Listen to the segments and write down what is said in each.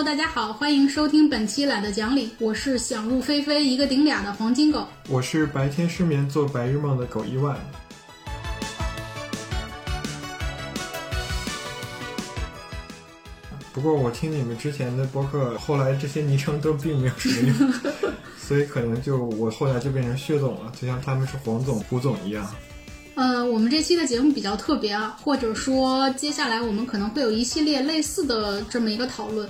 Hello，大家好，欢迎收听本期懒得讲理，我是想入非非一个顶俩的黄金狗。我是白天失眠做白日梦的狗一万。不过我听你们之前的播客，后来这些昵称都并没有什么用，所以可能就我后来就变成薛总了，就像他们是黄总、胡总一样。呃，我们这期的节目比较特别啊，或者说接下来我们可能会有一系列类似的这么一个讨论。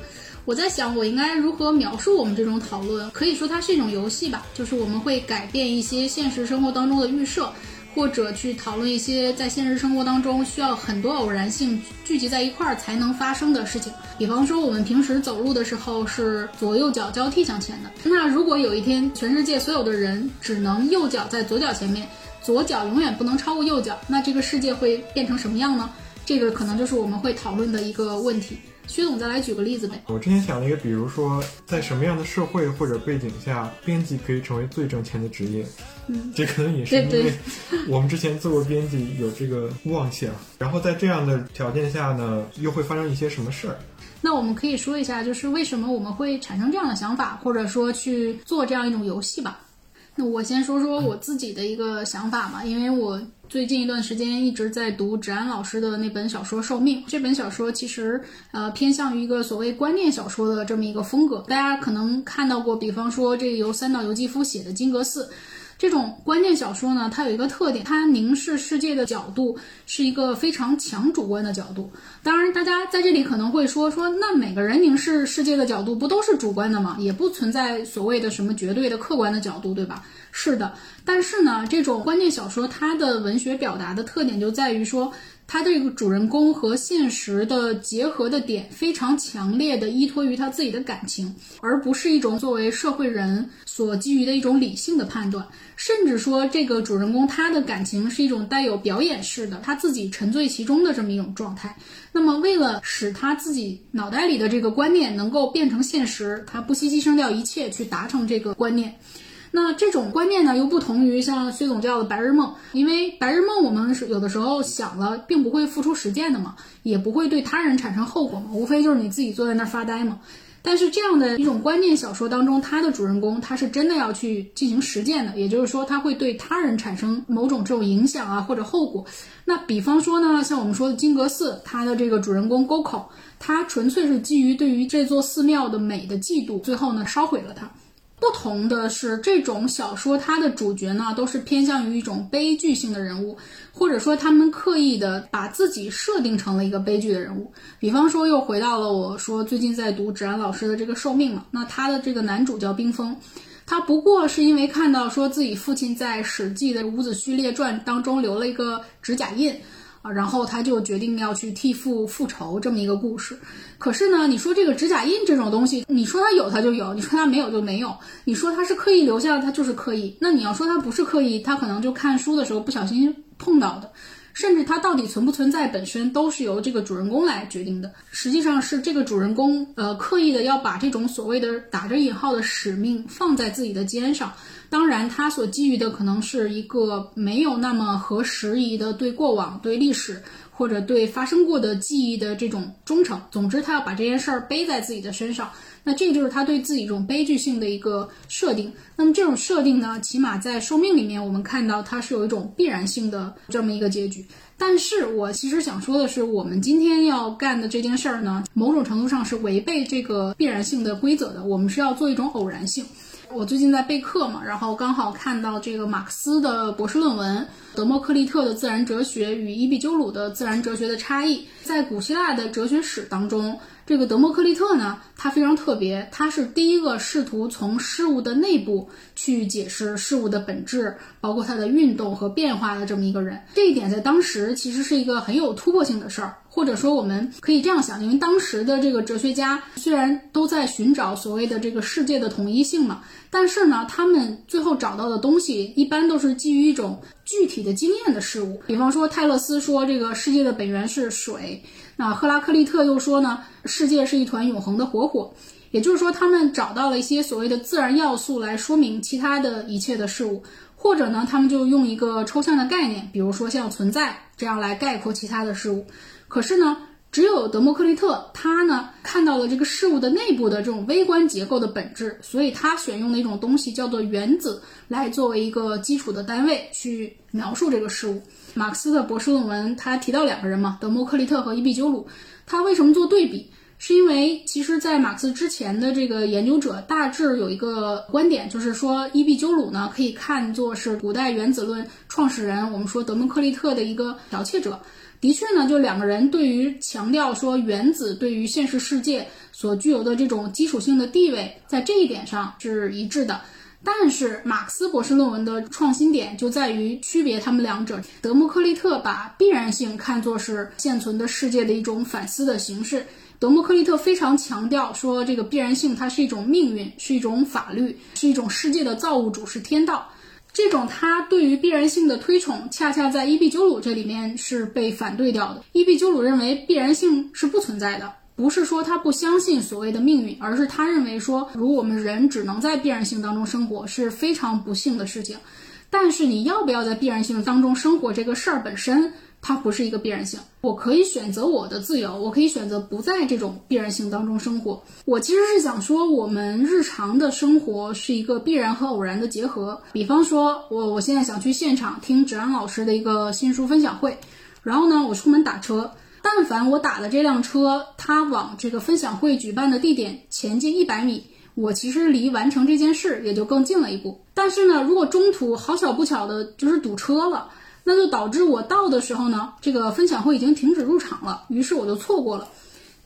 我在想，我应该如何描述我们这种讨论？可以说它是一种游戏吧，就是我们会改变一些现实生活当中的预设，或者去讨论一些在现实生活当中需要很多偶然性聚集在一块儿才能发生的事情。比方说，我们平时走路的时候是左右脚交替向前的，那如果有一天全世界所有的人只能右脚在左脚前面，左脚永远不能超过右脚，那这个世界会变成什么样呢？这个可能就是我们会讨论的一个问题。薛总，再来举个例子呗。我之前想了一个，比如说，在什么样的社会或者背景下，编辑可以成为最挣钱的职业？嗯，这可能也是因为我们之前做过编辑，有这个妄想。然后在这样的条件下呢，又会发生一些什么事儿？那我们可以说一下，就是为什么我们会产生这样的想法，或者说去做这样一种游戏吧。那我先说说我自己的一个想法嘛，因为我。最近一段时间一直在读芷安老师的那本小说《寿命》。这本小说其实呃偏向于一个所谓观念小说的这么一个风格。大家可能看到过，比方说这个由三岛由纪夫写的《金阁寺》。这种观念小说呢，它有一个特点，它凝视世界的角度是一个非常强主观的角度。当然，大家在这里可能会说说，那每个人凝视世界的角度不都是主观的吗？也不存在所谓的什么绝对的客观的角度，对吧？是的，但是呢，这种观念小说它的文学表达的特点就在于说。他这个主人公和现实的结合的点非常强烈的依托于他自己的感情，而不是一种作为社会人所基于的一种理性的判断。甚至说，这个主人公他的感情是一种带有表演式的，他自己沉醉其中的这么一种状态。那么，为了使他自己脑袋里的这个观念能够变成现实，他不惜牺牲掉一切去达成这个观念。那这种观念呢，又不同于像薛总叫的白日梦，因为白日梦我们是有的时候想了，并不会付出实践的嘛，也不会对他人产生后果嘛，无非就是你自己坐在那儿发呆嘛。但是这样的一种观念小说当中，它的主人公他是真的要去进行实践的，也就是说他会对他人产生某种这种影响啊或者后果。那比方说呢，像我们说的金阁寺，它的这个主人公沟口，他纯粹是基于对于这座寺庙的美的嫉妒，最后呢烧毁了它。不同的是，这种小说它的主角呢，都是偏向于一种悲剧性的人物，或者说他们刻意的把自己设定成了一个悲剧的人物。比方说，又回到了我说最近在读芷安老师的这个《寿命》嘛，那他的这个男主叫冰封，他不过是因为看到说自己父亲在《史记》的《伍子胥列传》当中留了一个指甲印。啊，然后他就决定要去替父复仇这么一个故事。可是呢，你说这个指甲印这种东西，你说它有它就有，你说它没有就没有。你说它是刻意留下的，它就是刻意。那你要说它不是刻意，他可能就看书的时候不小心碰到的。甚至他到底存不存在本身都是由这个主人公来决定的。实际上是这个主人公呃刻意的要把这种所谓的打着引号的使命放在自己的肩上。当然，他所基于的可能是一个没有那么合时宜的对过往、对历史或者对发生过的记忆的这种忠诚。总之，他要把这件事儿背在自己的身上。那这个就是他对自己这种悲剧性的一个设定。那么这种设定呢，起码在寿命里面，我们看到它是有一种必然性的这么一个结局。但是我其实想说的是，我们今天要干的这件事儿呢，某种程度上是违背这个必然性的规则的。我们是要做一种偶然性。我最近在备课嘛，然后刚好看到这个马克思的博士论文《德谟克利特的自然哲学与伊壁鸠鲁的自然哲学的差异》。在古希腊的哲学史当中，这个德谟克利特呢，他非常特别，他是第一个试图从事物的内部去解释事物的本质，包括它的运动和变化的这么一个人。这一点在当时其实是一个很有突破性的事儿。或者说，我们可以这样想，因为当时的这个哲学家虽然都在寻找所谓的这个世界的统一性嘛，但是呢，他们最后找到的东西一般都是基于一种具体的经验的事物。比方说，泰勒斯说这个世界的本源是水，那赫拉克利特又说呢，世界是一团永恒的活火。也就是说，他们找到了一些所谓的自然要素来说明其他的一切的事物，或者呢，他们就用一个抽象的概念，比如说像存在这样来概括其他的事物。可是呢，只有德谟克利特，他呢看到了这个事物的内部的这种微观结构的本质，所以他选用的一种东西叫做原子来作为一个基础的单位去描述这个事物。马克思的博士论文他提到两个人嘛，德谟克利特和伊壁鸠鲁，他为什么做对比？是因为其实，在马克思之前的这个研究者大致有一个观点，就是说伊壁鸠鲁呢可以看作是古代原子论创始人，我们说德谟克利特的一个剽窃者。的确呢，就两个人对于强调说原子对于现实世界所具有的这种基础性的地位，在这一点上是一致的。但是马克思博士论文的创新点就在于区别他们两者。德谟克利特把必然性看作是现存的世界的一种反思的形式。德谟克利特非常强调说，这个必然性它是一种命运，是一种法律，是一种世界的造物主，是天道。这种他对于必然性的推崇，恰恰在伊壁鸠鲁这里面是被反对掉的。伊壁鸠鲁认为必然性是不存在的，不是说他不相信所谓的命运，而是他认为说，如果我们人只能在必然性当中生活，是非常不幸的事情。但是你要不要在必然性当中生活这个事儿本身。它不是一个必然性，我可以选择我的自由，我可以选择不在这种必然性当中生活。我其实是想说，我们日常的生活是一个必然和偶然的结合。比方说，我我现在想去现场听芷安老师的一个新书分享会，然后呢，我出门打车，但凡我打的这辆车，它往这个分享会举办的地点前进一百米，我其实离完成这件事也就更近了一步。但是呢，如果中途好巧不巧的就是堵车了。那就导致我到的时候呢，这个分享会已经停止入场了，于是我就错过了。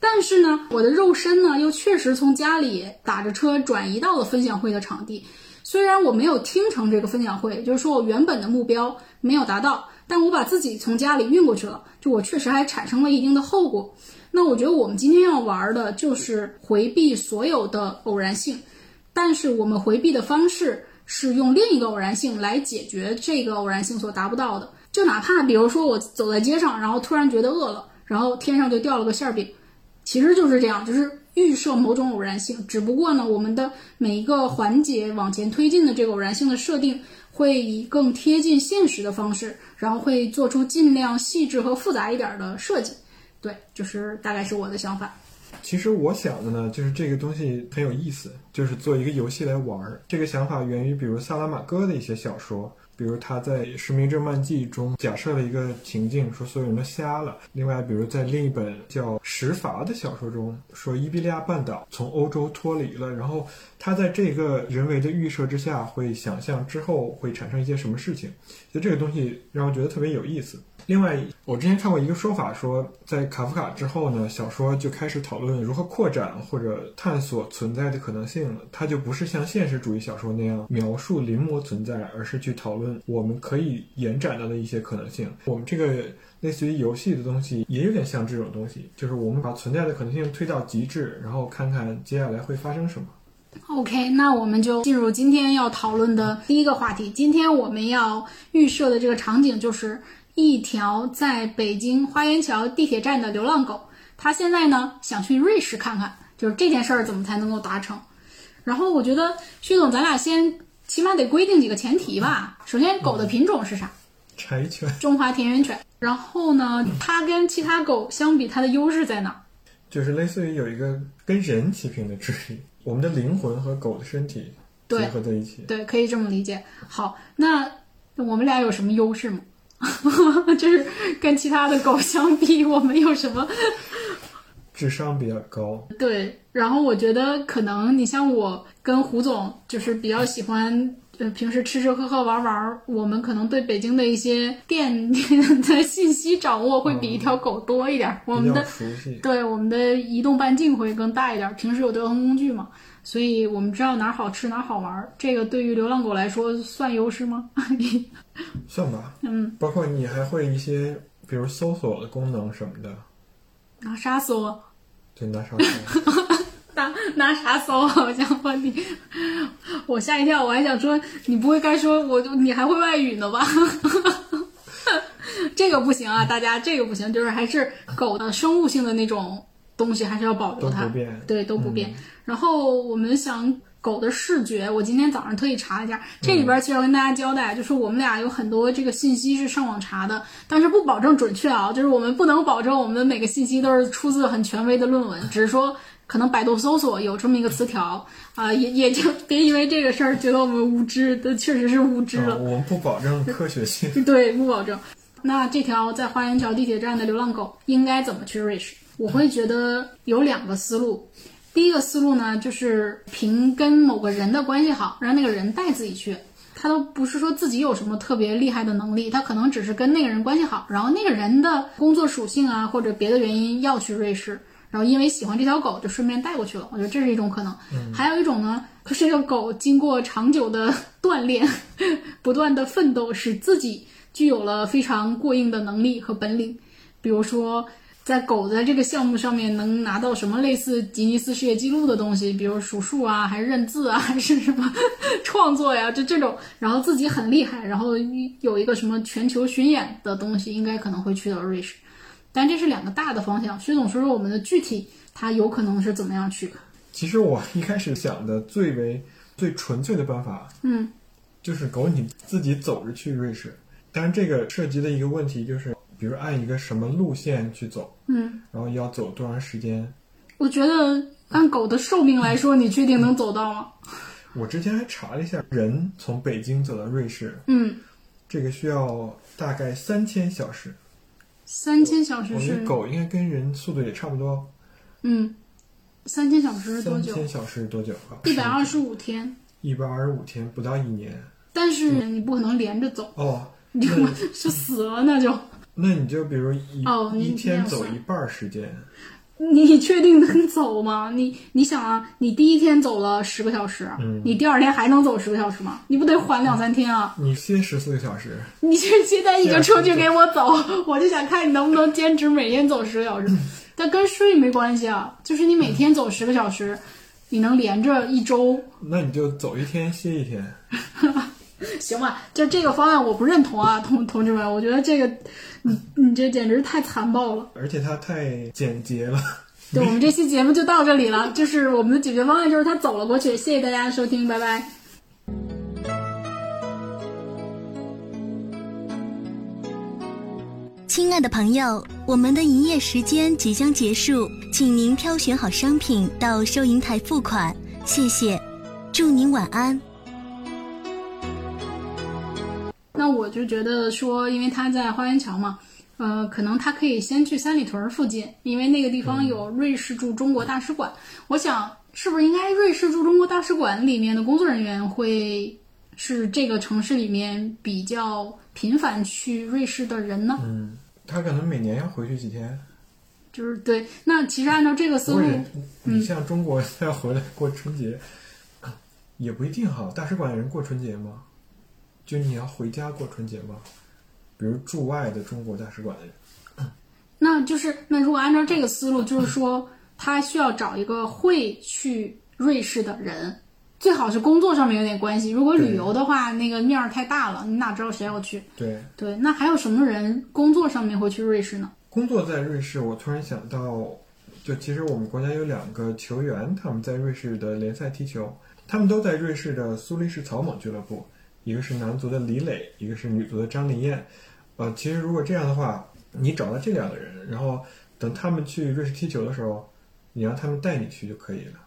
但是呢，我的肉身呢又确实从家里打着车转移到了分享会的场地。虽然我没有听成这个分享会，就是说我原本的目标没有达到，但我把自己从家里运过去了，就我确实还产生了一定的后果。那我觉得我们今天要玩的就是回避所有的偶然性，但是我们回避的方式。是用另一个偶然性来解决这个偶然性所达不到的。就哪怕比如说我走在街上，然后突然觉得饿了，然后天上就掉了个馅儿饼，其实就是这样，就是预设某种偶然性。只不过呢，我们的每一个环节往前推进的这个偶然性的设定，会以更贴近现实的方式，然后会做出尽量细致和复杂一点的设计。对，就是大概是我的想法。其实我想的呢，就是这个东西很有意思，就是做一个游戏来玩儿。这个想法源于，比如萨拉马戈的一些小说，比如他在《实名制漫记》中假设了一个情境，说所有人都瞎了。另外，比如在另一本叫《石筏》的小说中，说伊比利亚半岛从欧洲脱离了，然后他在这个人为的预设之下，会想象之后会产生一些什么事情。就这个东西让我觉得特别有意思。另外，我之前看过一个说法，说在卡夫卡之后呢，小说就开始讨论如何扩展或者探索存在的可能性了。它就不是像现实主义小说那样描述临摹存在，而是去讨论我们可以延展到的一些可能性。我们这个类似于游戏的东西，也有点像这种东西，就是我们把存在的可能性推到极致，然后看看接下来会发生什么。OK，那我们就进入今天要讨论的第一个话题。今天我们要预设的这个场景就是。一条在北京花园桥地铁站的流浪狗，它现在呢想去瑞士看看，就是这件事儿怎么才能够达成？然后我觉得薛总，咱俩先起码得规定几个前提吧。首先，狗的品种是啥？柴犬，中华田园犬。然后呢，它跟其他狗相比，它的优势在哪？就是类似于有一个跟人齐平的智力，我们的灵魂和狗的身体结合在一起。对，可以这么理解。好，那我们俩有什么优势吗？就是跟其他的狗相比，我们有什么？智商比较高。对，然后我觉得可能你像我跟胡总，就是比较喜欢，呃，平时吃吃喝喝玩玩，我们可能对北京的一些店的信息掌握会比一条狗多一点。我们的对我们的移动半径会更大一点。平时有交通工具嘛，所以我们知道哪儿好吃哪儿好玩儿。这个对于流浪狗来说算优势吗？算吧，嗯，包括你还会一些，比如搜索的功能什么的，拿啥搜？对，拿啥搜？拿拿啥搜？我想问你，我吓一跳，我还想说，你不会该说我就，你还会外语呢吧？这个不行啊，大家，这个不行，就是还是狗的生物性的那种东西，还是要保留它，对，都不变。然后我们想。狗的视觉，我今天早上特意查了一下，这里边其实要跟大家交代，就是我们俩有很多这个信息是上网查的，但是不保证准确啊，就是我们不能保证我们的每个信息都是出自很权威的论文，只是说可能百度搜索有这么一个词条啊、也也就别因为这个事儿觉得我们无知，这确实是无知了。啊我们不保证科学性。对，不保证。那这条在花园桥地铁站的流浪狗应该怎么去瑞士？我会觉得有两个思路。第一个思路呢，就是凭跟某个人的关系好，让那个人带自己去。他都不是说自己有什么特别厉害的能力，他可能只是跟那个人关系好，然后那个人的工作属性啊或者别的原因要去瑞士，然后因为喜欢这条狗就顺便带过去了。我觉得这是一种可能。还有一种呢，是这个狗经过长久的 锻炼，不断的奋斗，使自己具有了非常过硬的能力和本领。比如说，在狗在这个项目上面能拿到什么类似吉尼斯世界纪录的东西，比如数数啊，还是认字啊，还是什么 创作呀，就这种，然后自己很厉害，然后有一个什么全球巡演的东西，应该可能会去到瑞士。但这是两个大的方向，薛总说说我们的具体，它有可能是怎么样去？其实我一开始想的最为最纯粹的办法，嗯，就是狗你自己走着去瑞士。但是，这个涉及的一个问题就是，比如按一个什么路线去走，嗯，然后要走多长时间。我觉得按狗的寿命来说，你确定能走到吗？我之前还查了一下，人从北京走到瑞士，嗯，这个需要大概三千小时。三千小时是我觉得狗应该跟人速度也差不多。嗯，三千小时是多久？三千小时是多久啊？一百二十五天。一百二十五天，不到一年。但是你不可能连着走，哦，你就那就死了，那就那你就比如一、哦你一天走一半儿时间，你确定能走吗？你你想啊，你第一天走了十个小时，嗯你第二天还能走十个小时吗？你不得缓两三天啊？你歇十四个小时，你这现在你就出去给我走，我就想看你能不能坚持每天走十个小时。但跟睡没关系啊，就是你每天走十个小时，你能连着一周，那你就走一天歇一天。行吧？就这个方案我不认同啊，同同志们，我觉得这个你你这简直太残暴了。而且它太简洁了。对，我们这期节目就到这里了，就是我们的解决方案就是他走了过去。谢谢大家的收听，拜拜。亲爱的朋友，我们的营业时间即将结束，请您挑选好商品到收银台付款，谢谢。祝您晚安。那我就觉得说，因为他在花园桥嘛，呃，可能他可以先去三里屯附近，因为那个地方有瑞士驻中国大使馆。我想，是不是应该瑞士驻中国大使馆里面的工作人员会是这个城市里面比较频繁去瑞士的人呢？嗯，他可能每年要回去几天。就是对，那其实按照这个思路，你像中国 要回来过春节，也不一定哈。大使馆的人过春节吗？就你要回家过春节吗？比如驻外的中国大使馆的人，那就是那如果按照这个思路，就是说他需要找一个会去瑞士的人，最好是工作上面有点关系。如果旅游的话，那个面儿太大了，你哪知道谁要去？对，对，那还有什么人工作上面会去瑞士呢？工作在瑞士，我突然想到，就其实我们国家有两个球员，他们在瑞士的联赛踢球，他们都在瑞士的苏黎世草蜢俱乐部，一个是男足的李磊，一个是女足的张琳艳。呃，其实如果这样的话，你找到这两个人，然后等他们去瑞士踢球的时候，你让他们带你去就可以了。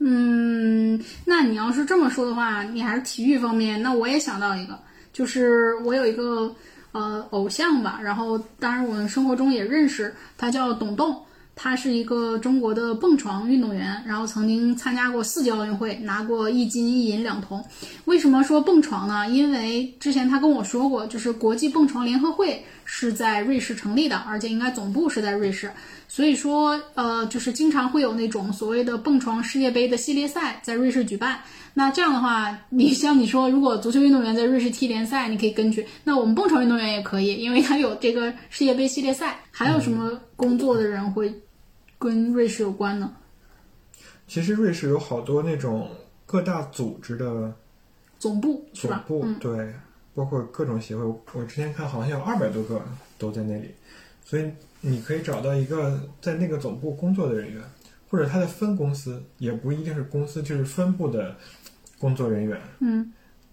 嗯，那你要是这么说的话，你还是体育方面，那我也想到一个，就是我有一个呃偶像吧，然后当然我们生活中也认识，他叫董栋。他是一个中国的蹦床运动员，然后曾经参加过四届奥运会，拿过一金一银两铜。为什么说蹦床呢？因为之前他跟我说过，就是国际蹦床联合会是在瑞士成立的，而且应该总部是在瑞士。所以说，呃，就是经常会有那种所谓的蹦床世界杯的系列赛在瑞士举办。那这样的话，你像你说，如果足球运动员在瑞士踢联赛，你可以跟去。那我们蹦床运动员也可以，因为他有这个世界杯系列赛。还有什么工作的人会跟瑞士有关呢？其实瑞士有好多那种各大组织的总部？总部，嗯，对，包括各种协会，我之前看好像有二百多个都在那里，所以你可以找到一个在那个总部工作的人员，或者他的分公司也不一定是公司，就是分部的工作人员。嗯，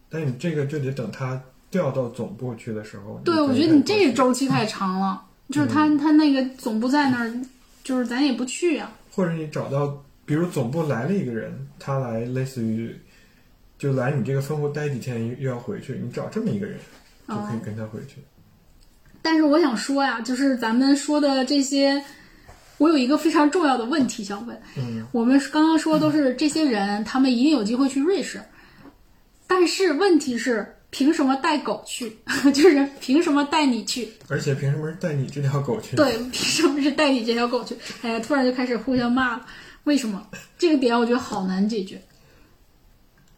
但你这个就得等他调到总部去的时候。对，我觉得你这个周期太长了，就是他他那个总部在那儿，就是咱也不去啊呀、或者你找到，比如总部来了一个人，他来类似于就来你这个分部待几天，又又要回去，你找这么一个人就可以跟他回去。但是我想说呀，就是咱们说的这些，我有一个非常重要的问题想问。嗯，我们刚刚说都是这些人，他们一定有机会去瑞士，但是问题是，凭什么带狗去？就是凭什么带你去？而且凭什么是带你这条狗去？对，凭什么是带你这条狗去？哎呀，突然就开始互相骂了。为什么？这个点我觉得好难解决。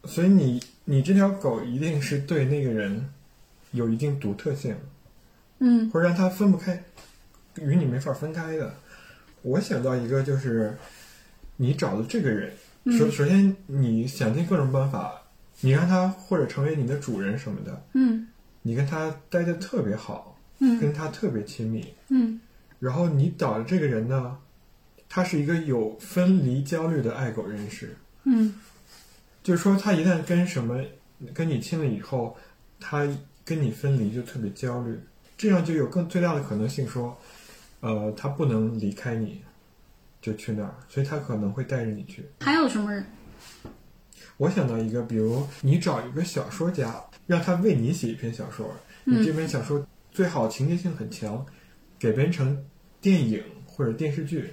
所以你你这条狗一定是对那个人有一定独特性，嗯或者让他分不开，与你没法分开的。我想到一个，就是你找的这个人，首首先你想尽各种办法，你让他或者成为你的主人什么的，嗯。你跟他待的特别好，嗯。跟他特别亲密，嗯。然后你找的这个人呢，他是一个有分离焦虑的爱狗人士，嗯。就是说他一旦跟什么跟你亲了以后，他跟你分离就特别焦虑，这样就有更最大的可能性说，呃，他不能离开你，就去那儿，所以他可能会带着你去。还有什么人？我想到一个，比如你找一个小说家，让他为你写一篇小说，嗯。你这篇小说最好情节性很强，改编成电影或者电视剧，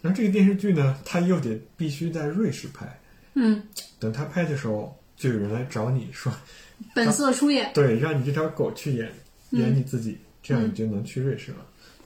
然后这个电视剧呢，他又得必须在瑞士拍，嗯，等他拍的时候，就有人来找你说，本色出演。对，让你这条狗去演嗯。演你自己，这样你就能去瑞士了。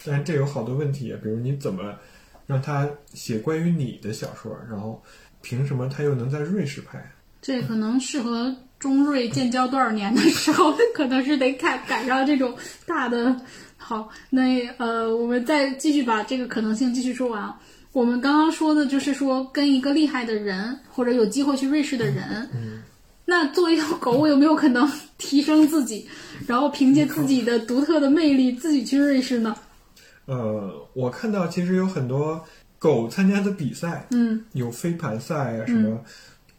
但是这有好多问题啊，比如你怎么让他写关于你的小说，然后凭什么他又能在瑞士拍？这可能适合中瑞建交多少年的时候，可能是得赶赶上这种大的。好，那呃，我们再继续把这个可能性继续说完啊。我们刚刚说的就是说，跟一个厉害的人或者有机会去瑞士的人，嗯那作为一条狗，我有没有可能 提升自己，然后凭借自己的独特的魅力自己去瑞士呢？呃，我看到其实有很多狗参加的比赛，嗯有飞盘赛啊，什么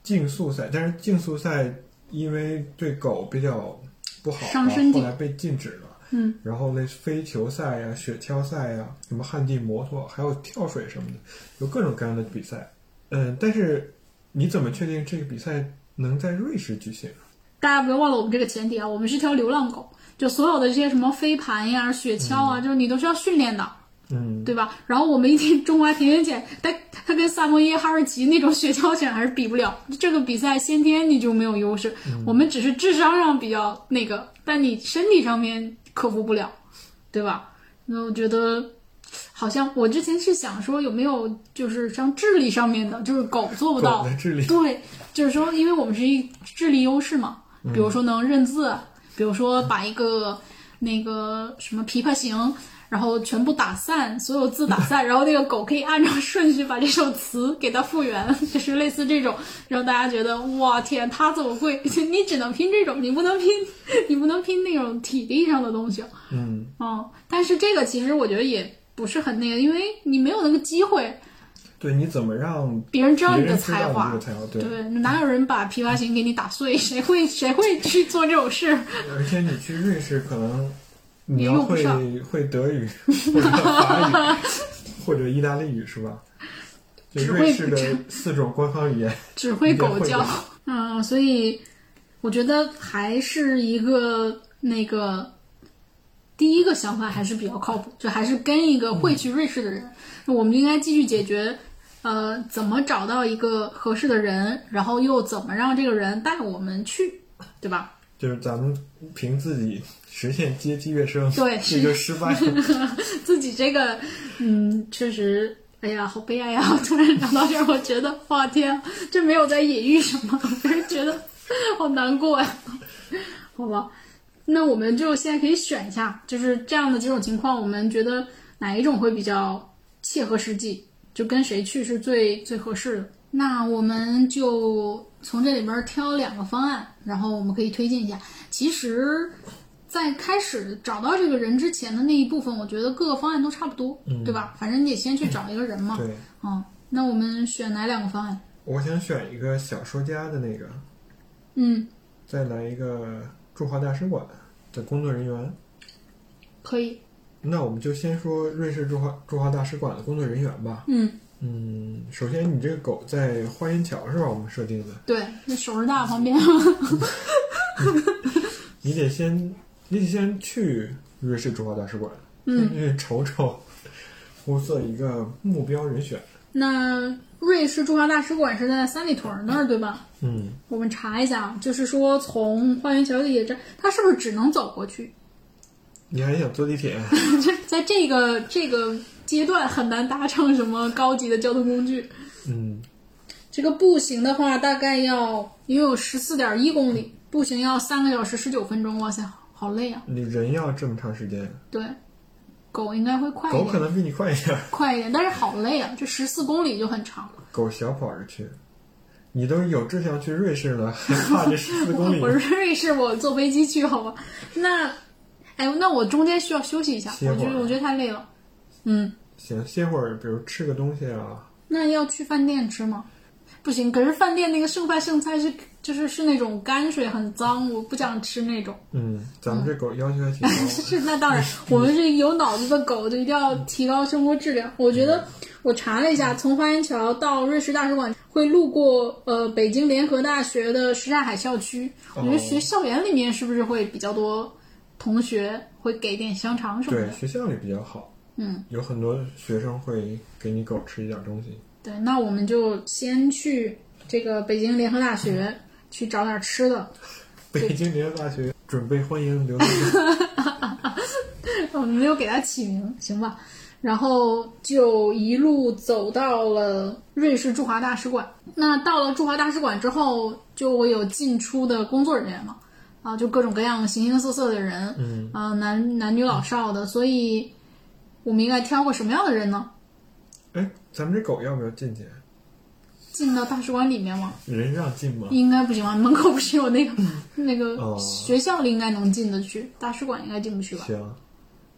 竞速赛，但是竞速赛因为对狗比较不好吧，伤身体后来被禁止了。嗯然后类似飞球赛呀、雪橇赛呀、什么旱地摩托，还有跳水什么的，有各种各样的比赛。嗯，但是你怎么确定这个比赛能在瑞士举行？大家不要忘了我们这个前提啊，我们是条流浪狗，就所有的这些什么飞盘呀、雪橇啊，就是你都是要训练的，嗯，对吧？然后我们一听中华田园犬，它它跟萨摩耶哈士奇那种雪橇犬还是比不了。这个比赛先天你就没有优势，我们只是智商上比较那个，但你身体上面克服不了，对吧？那我觉得。好像我之前是想说有没有就是像智力上面的，就是狗做不到，的智力，对，就是说，因为我们是一智力优势嘛，比如说能认字，比如说把一个那个什么琵琶行，然后全部打散，所有字打散，然后那个狗可以按照顺序把这首词给它复原，就是类似这种，让大家觉得哇天，它怎么会？你只能拼这种，你不能拼，你不能拼那种体力上的东西。嗯，嗯，但是这个其实我觉得也不是很那个，因为你没有那个机会，对，你怎么让别人知道你的才华？对，对，哪有人把琵琶行给你打碎？谁会谁会去做这种事？而且你去瑞士，可能你也要会会德语或者法语或者意大利语是吧？就瑞士的四种官方语言。只会狗叫。嗯，所以我觉得还是一个那个第一个想法还是比较靠谱，就还是跟一个会去瑞士的人，那我们应该继续解决。呃，怎么找到一个合适的人，然后又怎么让这个人带我们去，对吧？就是咱们凭自己实现阶级跃升，对这就失败了。自己这个，嗯，确实，哎呀，好悲哀呀！突然聊到这儿，我觉得，哇天，这没有在隐喻什么，我真是觉得好难过呀。好吧，那我们就现在可以选一下，就是这样的几种情况，我们觉得哪一种会比较切合实际，就跟谁去是最最合适的。那我们就从这里边挑两个方案，然后我们可以推荐一下。其实，在开始找到这个人之前的那一部分，我觉得各个方案都差不多，嗯对吧？反正你得先去找一个人嘛。对，嗯，那我们选哪两个方案？我想选一个小说家的那个，嗯，再来一个驻华大使馆的工作人员。可以。那我们就先说瑞士驻华驻华大使馆的工作人员吧。嗯，嗯，首先你这个狗在花园桥是吧？我们设定的，对，那首师大旁边。你得先，你得先去瑞士驻华大使馆，嗯，去瞅瞅，物色一个目标人选。那瑞士驻华大使馆是在三里屯那儿，对吧？嗯，我们查一下，就是说从花园桥地铁站，它是不是只能走过去？你还想坐地铁？在这个这个阶段很难搭乘什么高级的交通工具。嗯，这个步行的话，大概要因为有十四点一公里，步行要三个小时十九分钟。哇塞，好累啊！你人要这么长时间，对，狗应该会快一点，狗可能比你快一点。快一点，但是好累啊！这十四公里就很长。狗小跑着去，你都有志向去瑞士了，还怕这十四公里？我是瑞士，我坐飞机去好吧？那，哎，那我中间需要休息一下，我觉得我觉得太累了。嗯，行，歇会儿，比如吃个东西啊。那要去饭店吃吗？不行，可是饭店那个剩饭剩菜是就是是那种泔水很脏，我不想吃那种。嗯，咱们这狗要求还挺高。是，那当然，我们是有脑子的狗，就一定要提高生活质量。我觉得我查了一下，从花园桥到瑞士大使馆会路过呃北京联合大学的什刹海校区。我觉得学校园里面是不是会比较多同学会给点香肠什么对，学校里比较好，嗯，有很多学生会给你狗吃一点东西。对，那我们就先去这个北京联合大学去找点吃的。北京联合大学准备欢迎刘同学。我们没有给它起名，行吧？然后就一路走到了瑞士驻华大使馆。那到了驻华大使馆之后，就会有进出的工作人员嘛，啊，就各种各样形形色色的人，嗯，啊，男男女老少的。所以，我们应该挑个什么样的人呢？哎，咱们这狗要不要进去？进到大使馆里面吗？人让进吗？应该不行吧？门口不是有那个 那个哦学校里应该能进得去，大使馆应该进不去吧？行，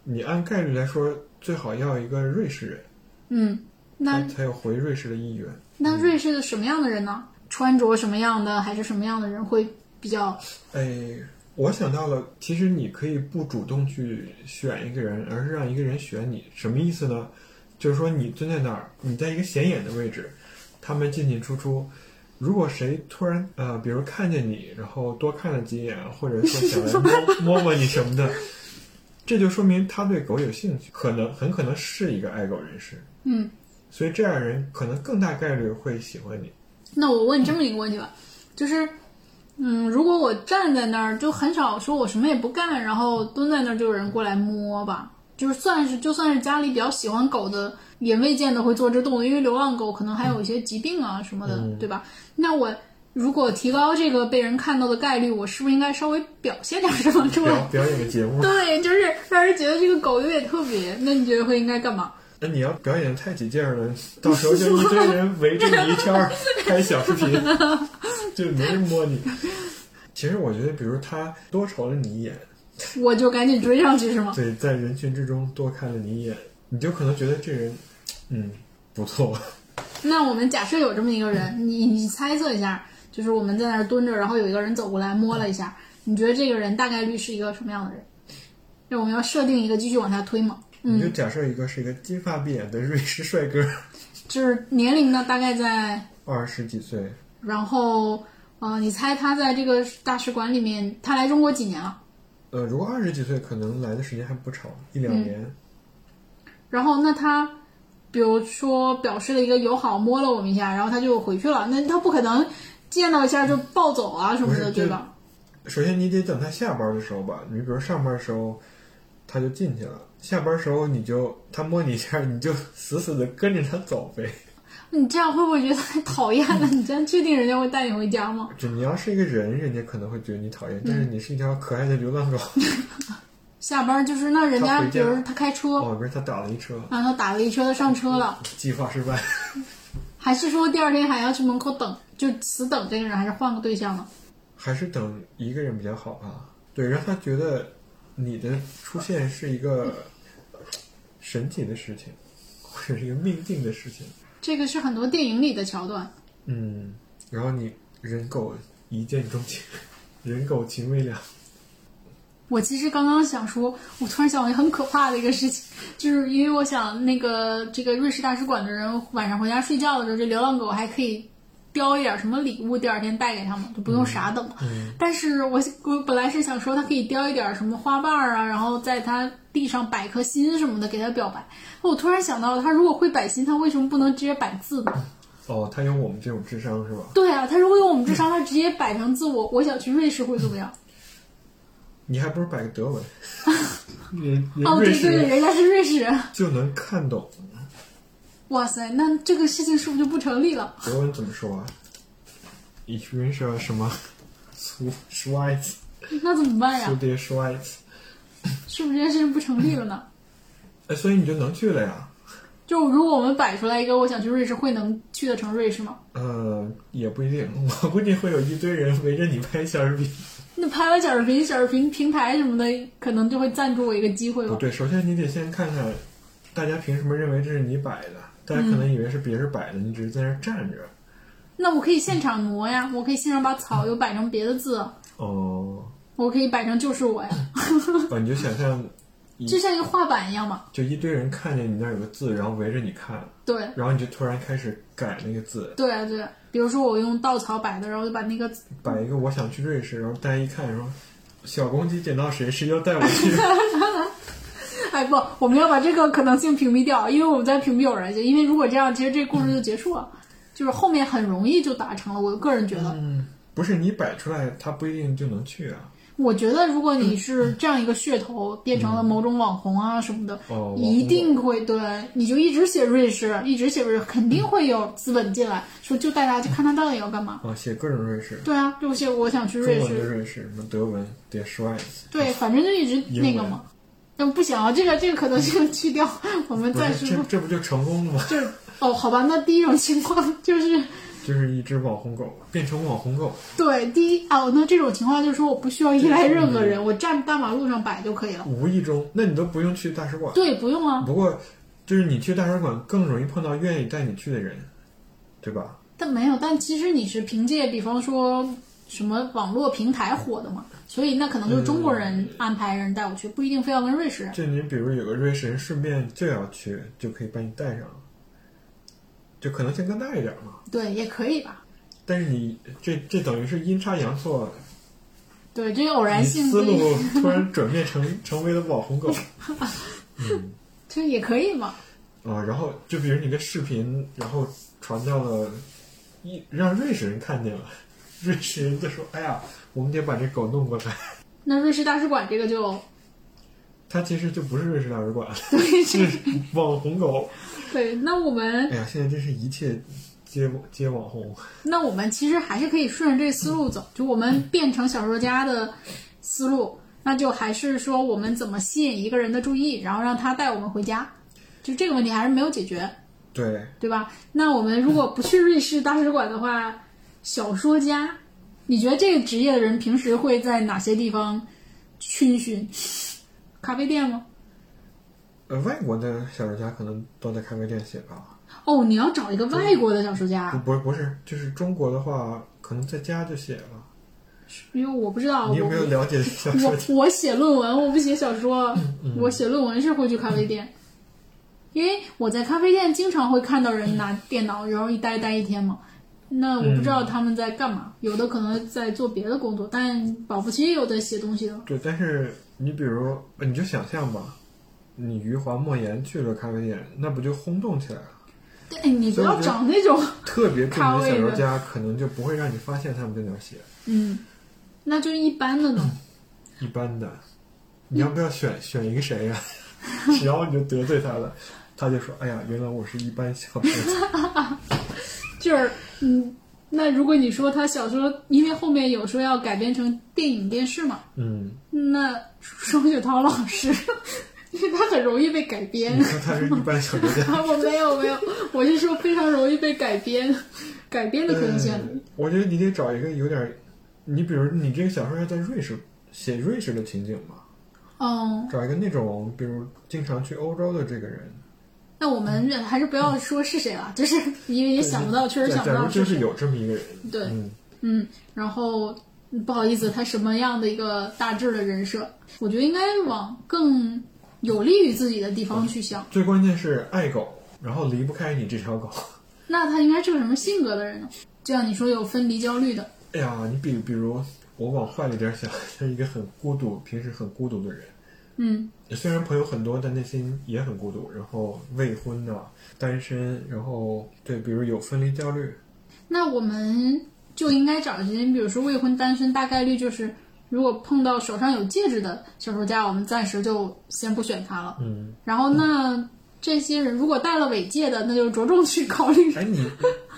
你按概率来说，最好要一个瑞士人，嗯，那他才有回瑞士的意愿。那瑞士的什么样的人呢？穿着什么样的，还是什么样的人会比较？哎，我想到了，其实你可以不主动去选一个人，而是让一个人选你。什么意思呢？就是说你蹲在那儿，你在一个显眼的位置，他们进进出出。如果谁突然呃，比如看见你，然后多看了几眼，或者说想来摸 摸摸你什么的，这就说明他对狗有兴趣，可能很可能是一个爱狗人士。嗯，所以这样人可能更大概率会喜欢你。那我问你这么一个问题吧，就是，嗯，如果我站在那儿，就很少说我什么也不干，然后蹲在那儿就有人过来摸吧，就是算是就算是家里比较喜欢狗的，也未见得会做这动作，因为流浪狗可能还有一些疾病啊什么的，嗯对吧？那我如果提高这个被人看到的概率，我是不是应该稍微表现点什么出表来？表演个节目，对，就是让人觉得这个狗有点特别。那你觉得会应该干嘛？那你要表演得太起劲儿了，到时候就一堆人围着你一圈儿 拍小视频，就没人摸你。其实我觉得，比如他多瞅了你一眼，我就赶紧追上去是吗？对，在人群之中多看了你一眼，你就可能觉得这人，嗯，不错。那我们假设有这么一个人，你你猜测一下，就是我们在那儿蹲着，然后有一个人走过来摸了一下，你觉得这个人大概率是一个什么样的人？那我们要设定一个继续往下推嘛？你就假设一个是一个金发碧眼的瑞士帅哥，就是年龄呢大概在，二十几岁，然后呃，你猜他在这个大使馆里面，他来中国几年了？呃，如果二十几岁，可能来的时间还不长，一两年。然后那他，比如说表示了一个友好，摸了我们一下，然后他就回去了，那他不可能见到一下就暴走啊什么的，对吧？首先，你得等他下班的时候吧。你比如上班的时候，他就进去了；下班时候，你就他摸你一下，你就死死的跟着他走呗。你这样会不会觉得太讨厌了？你这样确定人家会带你回家吗？就你要是一个人，人家可能会觉得你讨厌；但是你是一条可爱的流浪狗，下班就是那人家，比如他开车，哦，不是他打了一车，然后他打了一车，他上车了，计划失败。还是说第二天还要去门口等，就死等这个人，还是换个对象呢？还是等一个人比较好吧。对，让他觉得你的出现是一个神奇的事情，或者是一个命定的事情。这个是很多电影里的桥段。嗯，然后你人狗一见钟情，人狗情未了。我其实刚刚想说，我突然想到一个很可怕的一个事情，就是因为我想那个这个瑞士大使馆的人晚上回家睡觉的时候，这流浪狗还可以叼一点什么礼物，第二天带给他们，就不用傻等了。但是我我本来是想说，他可以叼一点什么花瓣啊，然后在他地上摆颗心什么的给他表白。我突然想到了，他如果会摆心，他为什么不能直接摆字呢？哦，他有我们这种智商是吧？对啊，他如果有我们智商，他直接摆成字，我我想去瑞士会怎么样？你还不如摆个德文，人人哦，瑞士对对对，人人家是瑞士人。就能看懂。哇塞，那这个事情是不是就不成立了？德文怎么说啊？Ich wünsche 什么 zu Schweiz 那怎么办呀？der Schweiz。是不是这件事情不成立了呢？哎，所以你就能去了呀？就如果我们摆出来一个我想去瑞士，会能去得成瑞士吗？呃，也不一定，我估计会有一堆人围着你拍小视频。那拍完小视频，小视频平台什么的，可能就会赞助我一个机会吧。不对，首先你得先看看，大家凭什么认为这是你摆的？大家可能以为是别人摆的，你只是在那儿站着。那我可以现场挪呀，我可以现场把草又摆成别的字，哦，我可以摆成就是我呀，哦，你就想象，就像一个画板一样嘛。就一堆人看见你那儿有个字，然后围着你看，对，然后你就突然开始改那个字，对啊，对啊。比如说我用稻草摆的，然后就把那个摆一个我想去瑞士，然后大家一看说，小公鸡捡到谁，谁要带我去。哎不，我们要把这个可能性屏蔽掉，因为我们在屏蔽有人性。因为如果这样，其实这故事就结束了，就是后面很容易就达成了。我个人觉得，嗯，不是你摆出来，他不一定就能去啊。我觉得如果你是这样一个噱头，变成了某种网红啊什么的，哦，一定会对，你就一直写瑞士，一直写瑞士，肯定会有资本进来，说就带大家去看他到底要干嘛。啊，写各种瑞士，对啊，就写我想去中文的瑞士，瑞士，什么德文 der Schweiz，对，反正就一直那个嘛。那不行啊，这个这个可能性去掉，我们不暂时这这不就成功了吗？就是哦，好吧，那第一种情况就是 就是一只网红狗变成网红狗，对第一哦，那这种情况就是说我不需要依赖任何人，我站大马路上摆就可以了。无意中，那你都不用去大使馆。对，不用啊，不过，就是你去大使馆更容易碰到愿意带你去的人，对吧？但没有，但其实你是凭借比方说什么网络平台火的嘛，所以那可能就是中国人安排人带我去，不一定非要跟瑞士人。就你比如有个瑞士人顺便就要去，就可以把你带上，就可能性更大一点嘛。对，也可以吧。但是你这这等于是阴差阳错，对，这个偶然性思路突然转变成 成为了网红狗。嗯这也可以嘛。啊，然后就比如你的视频，然后传到了一让瑞士人看见了，瑞士人就说：“哎呀，我们得把这狗弄过来。那瑞士大使馆这个就”它其实就不是瑞士大使馆，对是网红狗。对，那我们哎呀，现在真是一切皆皆网红。那我们其实还是可以顺着这个思路走，就我们变成小说家的思路，那就还是说我们怎么吸引一个人的注意，然后让他带我们回家，就这个问题还是没有解决，对，对吧？那我们如果不去瑞士大使馆的话，小说家，你觉得这个职业的人平时会在哪些地方逡巡？咖啡店吗？呃，外国的小说家可能都在咖啡店写吧。哦，你要找一个外国的小说家，不，不是，就是中国的话，可能在家就写了。因为我不知道，你有没有了解小说家？我我写论文，我不写小说，我写论文是会去咖啡店，因为我在咖啡店经常会看到人拿电脑，然后一待待一天嘛。那我不知道他们在干嘛，有的可能在做别的工作，但保不齐也有在写东西的。对，但是你比如，呃你就想象吧，你余华、莫言去了咖啡店，那不就轰动起来了？对，你不要找那种，特别著名的小说家，可能就不会让你发现他们在那儿写。嗯，那就是一般的呢。一般的，你要不要选选一个谁呀、然后你就得罪他了，他就说：“哎呀，原来我是一般小说家。就是，嗯，那如果你说他小说，因为后面有说要改编成电影电视嘛，”嗯，那双雪涛老师，因为他很容易被改编你。说他是一般小说家。啊，我没有没有，我是说非常容易被改编，改编的可能性我觉得你得找一个有点儿，你比如你这个小说要在瑞士写瑞士的情景嘛，嗯，找一个那种比如经常去欧洲的这个人，那我们还是不要说是谁了，就是因为也想不到，确实想不假到就是有这么一个人，对嗯，嗯，然后嗯不好意思，他什么样的一个大致的人设？我觉得应该往更有利于自己的地方去想。最关键是爱狗，然后离不开你这条狗。那他应该是个什么性格的人呢？就像你说有分离焦虑的，哎呀，你比比如我往坏了一点想，他是一个很孤独，平时很孤独的人。嗯虽然朋友很多，但内心也很孤独。然后未婚的、单身，然后对，比如有分离焦虑。那我们就应该找一些，比如说未婚单身，大概率就是如果碰到手上有戒指的小说家，我们暂时就先不选他了。嗯，然后那这些人如果戴了尾戒的，那就着重去考虑。哎，你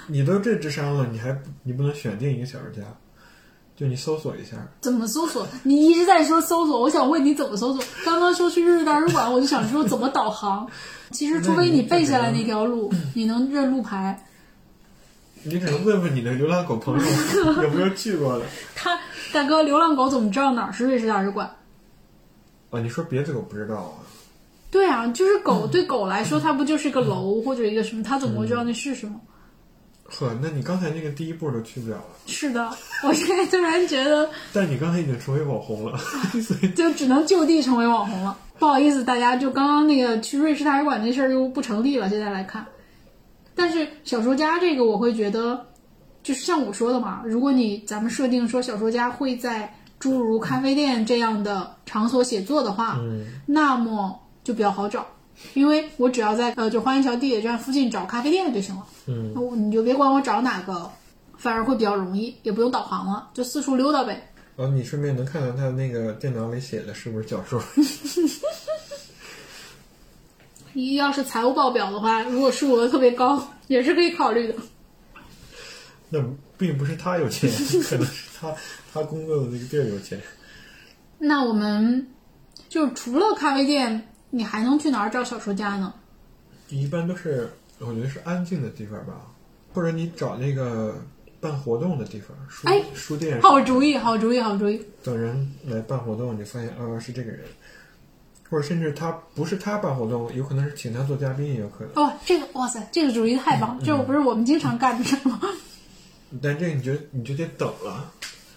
你都这智商了，你还你不能选定一个小说家？就你搜索一下，怎么搜索？你一直在说搜索，我想问你怎么搜索？刚刚说去日式大使馆，我就想说怎么导航。其实，除非你背下来那条路，你能认路牌。你只能问问你的流浪狗朋友 有没有去过的。他大哥，流浪狗怎么知道哪儿是瑞士大使馆？啊，你说别的狗不知道啊？对啊，就是狗对狗来说，它不就是个楼或者一个什么？它怎么会知道那是什么？呵，那你刚才那个第一步都去不了了。是的，我现在突然觉得，但你刚才已经成为网红了，所以 就只能就地成为网红了。不好意思，大家，就刚刚那个去瑞士大使馆那事儿就不成立了。现在来看，但是小说家这个，我会觉得，就是像我说的嘛，如果你咱们设定说小说家会在诸如咖啡店这样的场所写作的话，嗯那么就比较好找，因为我只要在呃就花园桥地铁站附近找咖啡店就行了。嗯你就别管我找哪个，反而会比较容易，也不用导航了，就四处溜达呗。然后你顺便能看到他那个电脑里写的是不是小说？你 要是财务报表的话，如果数额特别高，也是可以考虑的。那并不是他有钱，可能是他 他工作的那个地儿有钱。那我们就除了咖啡店，你还能去哪儿找小说家呢？一般都是我觉得是安静的地方吧，或者你找那个办活动的地方，书、哎书店好主意，好主意，好主意。等人来办活动，你发现哦是这个人，或者甚至他不是他办活动，有可能是请他做嘉宾也有可能。哦，这个哇塞，这个主意太棒！这不是我们经常干的事吗？但这个你就你就得等了。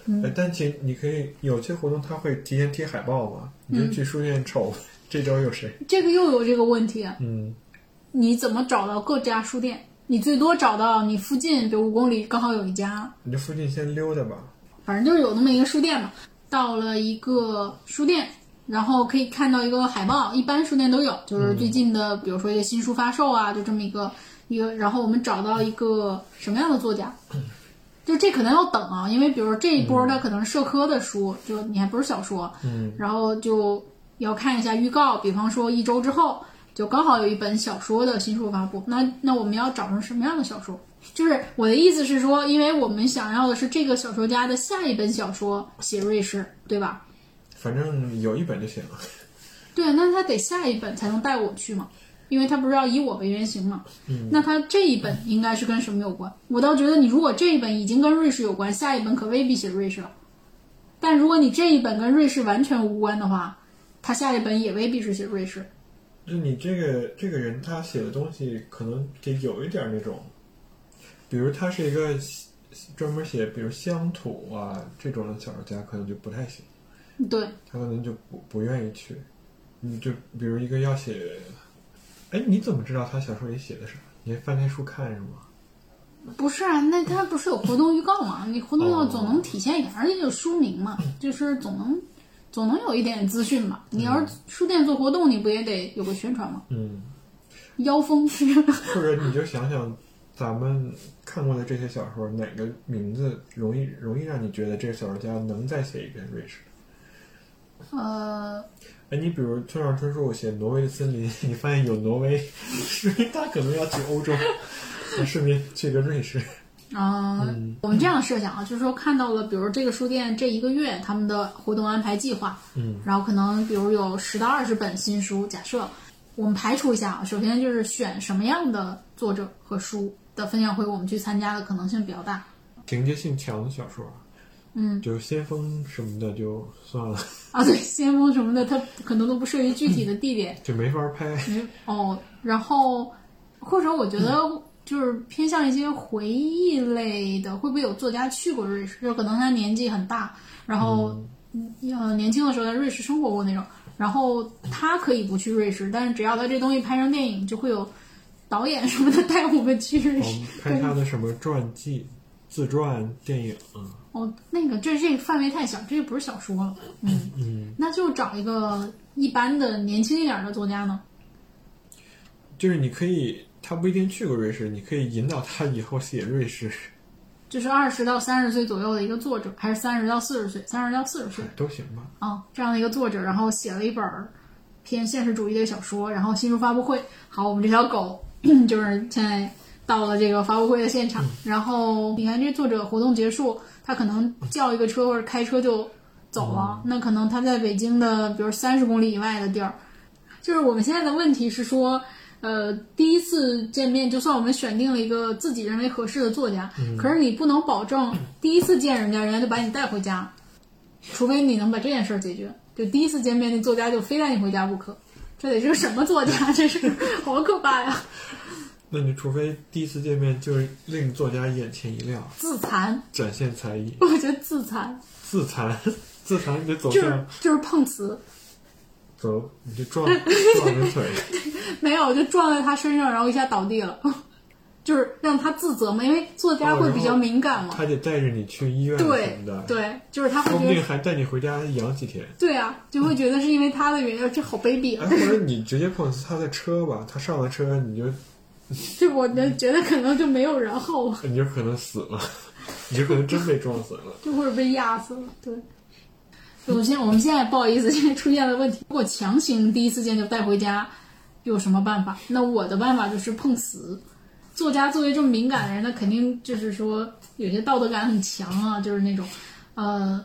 嗯但其实你可以有些活动他会提前贴海报嘛，你就去书店瞅、这周有谁。这个又有这个问题，嗯，你怎么找到各家书店？你最多找到你附近，比如五公里刚好有一家，你这附近先溜达吧。反正就是有那么一个书店嘛。到了一个书店，然后可以看到一个海报，一般书店都有，就是最近的，比如说一个新书发售啊，就这么一个一个。然后我们找到一个什么样的作家，就这可能要等啊，因为比如说这一波它可能是社科的书，就你还不是小说，嗯，然后就要看一下预告，比方说一周之后就刚好有一本小说的新书发布，那那我们要找成什么样的小说？就是我的意思是说，因为我们想要的是这个小说家的下一本小说写瑞士，对吧？反正有一本就行了。对，那他得下一本才能带我去嘛，因为他不是要以我为原型嘛。嗯，那他这一本应该是跟什么有关？我倒觉得你如果这一本已经跟瑞士有关，下一本可未必写瑞士了。但如果你这一本跟瑞士完全无关的话，他下一本也未必是写瑞士。就你这个这个人，他写的东西可能得有一点那种，比如他是一个专门写比如乡土啊这种的小说家，可能就不太行，对，他可能就不不愿意去。你就比如一个要写，哎，你怎么知道他小说里写的啥？你翻开书看是吗？不是啊，那他不是有活动预告吗？你活动预告哦总能体现一点，而且有书名嘛，就是总能总能有一点资讯嘛。你要是书店做活动，你不也得有个宣传吗？嗯，妖风 或者你就想想咱们看过的这些小说，哪个名字容易容易让你觉得这个小说家能再写一遍瑞士？呃，哎，你比如村上春树写《挪威的森林》，你发现有挪威，说明他可能要去欧洲，那顺便去个瑞士。啊、我们这样设想啊，就是说看到了，比如这个书店这一个月他们的活动安排计划，嗯，然后可能比如有十到二十本新书，假设我们排除一下啊，首先就是选什么样的作者和书的分享会，我们去参加的可能性比较大。情节性强的小说，嗯，就先锋什么的就算了，啊，对，先锋什么的，它可能都不涉及具体的地点。就没法拍。没哦，然后或者我觉得 就是偏向一些回忆类的，会不会有作家去过瑞士？就可能他年纪很大，然后嗯呃年轻的时候在瑞士生活过那种，然后他可以不去瑞士，但是只要他这东西拍成电影，就会有导演什么的带我们去瑞士们。拍他的什么传记、自传、电影，哦，那个这这个范围太小，这个不是小说了。嗯嗯，那就找一个一般的年轻一点的作家呢。就是你可以，他不一定去过瑞士，你可以引导他以后写瑞士，就是二十到三十岁左右的一个作者，还是三十到四十岁，三十到四十岁都行吧。啊、这样的一个作者，然后写了一本儿偏现实主义的小说，然后新书发布会。好，我们这条狗 就是现在到了这个发布会的现场，然后你看这作者活动结束，他可能叫一个车或者开车就走了，那可能他在北京的比如三十公里以外的地儿，就是我们现在的问题是说。呃，第一次见面，就算我们选定了一个自己认为合适的作家，可是你不能保证第一次见人家，人家就把你带回家，除非你能把这件事儿解决。就第一次见面，那作家就非带你回家不可，这得是个什么作家？这是好可怕呀！那你除非第一次见面就是令作家眼前一亮，自残，展现才艺，我觉得自残。自残，自残你得走就是就是碰瓷，走，你就撞撞人腿，没有就撞在他身上，然后一下倒地了，就是让他自责嘛，因为作家会比较敏感嘛。他得带着你去医院对什么的，对，就是他会说不还带你回家养几天。对啊，就会觉得是因为他的原因，这好卑鄙哎，啊！或者你直接碰他的车吧，他上了车你就 就我就觉得可能就没有然后了，你就可能死了，你就可能真被撞死了。就或者被压死了。对，我现我们现在不好意思，现在出现了问题。如果强行第一次见就带回家，有什么办法？那我的办法就是碰瓷。作家作为这么敏感的人，那肯定就是说有些道德感很强啊，就是那种，呃，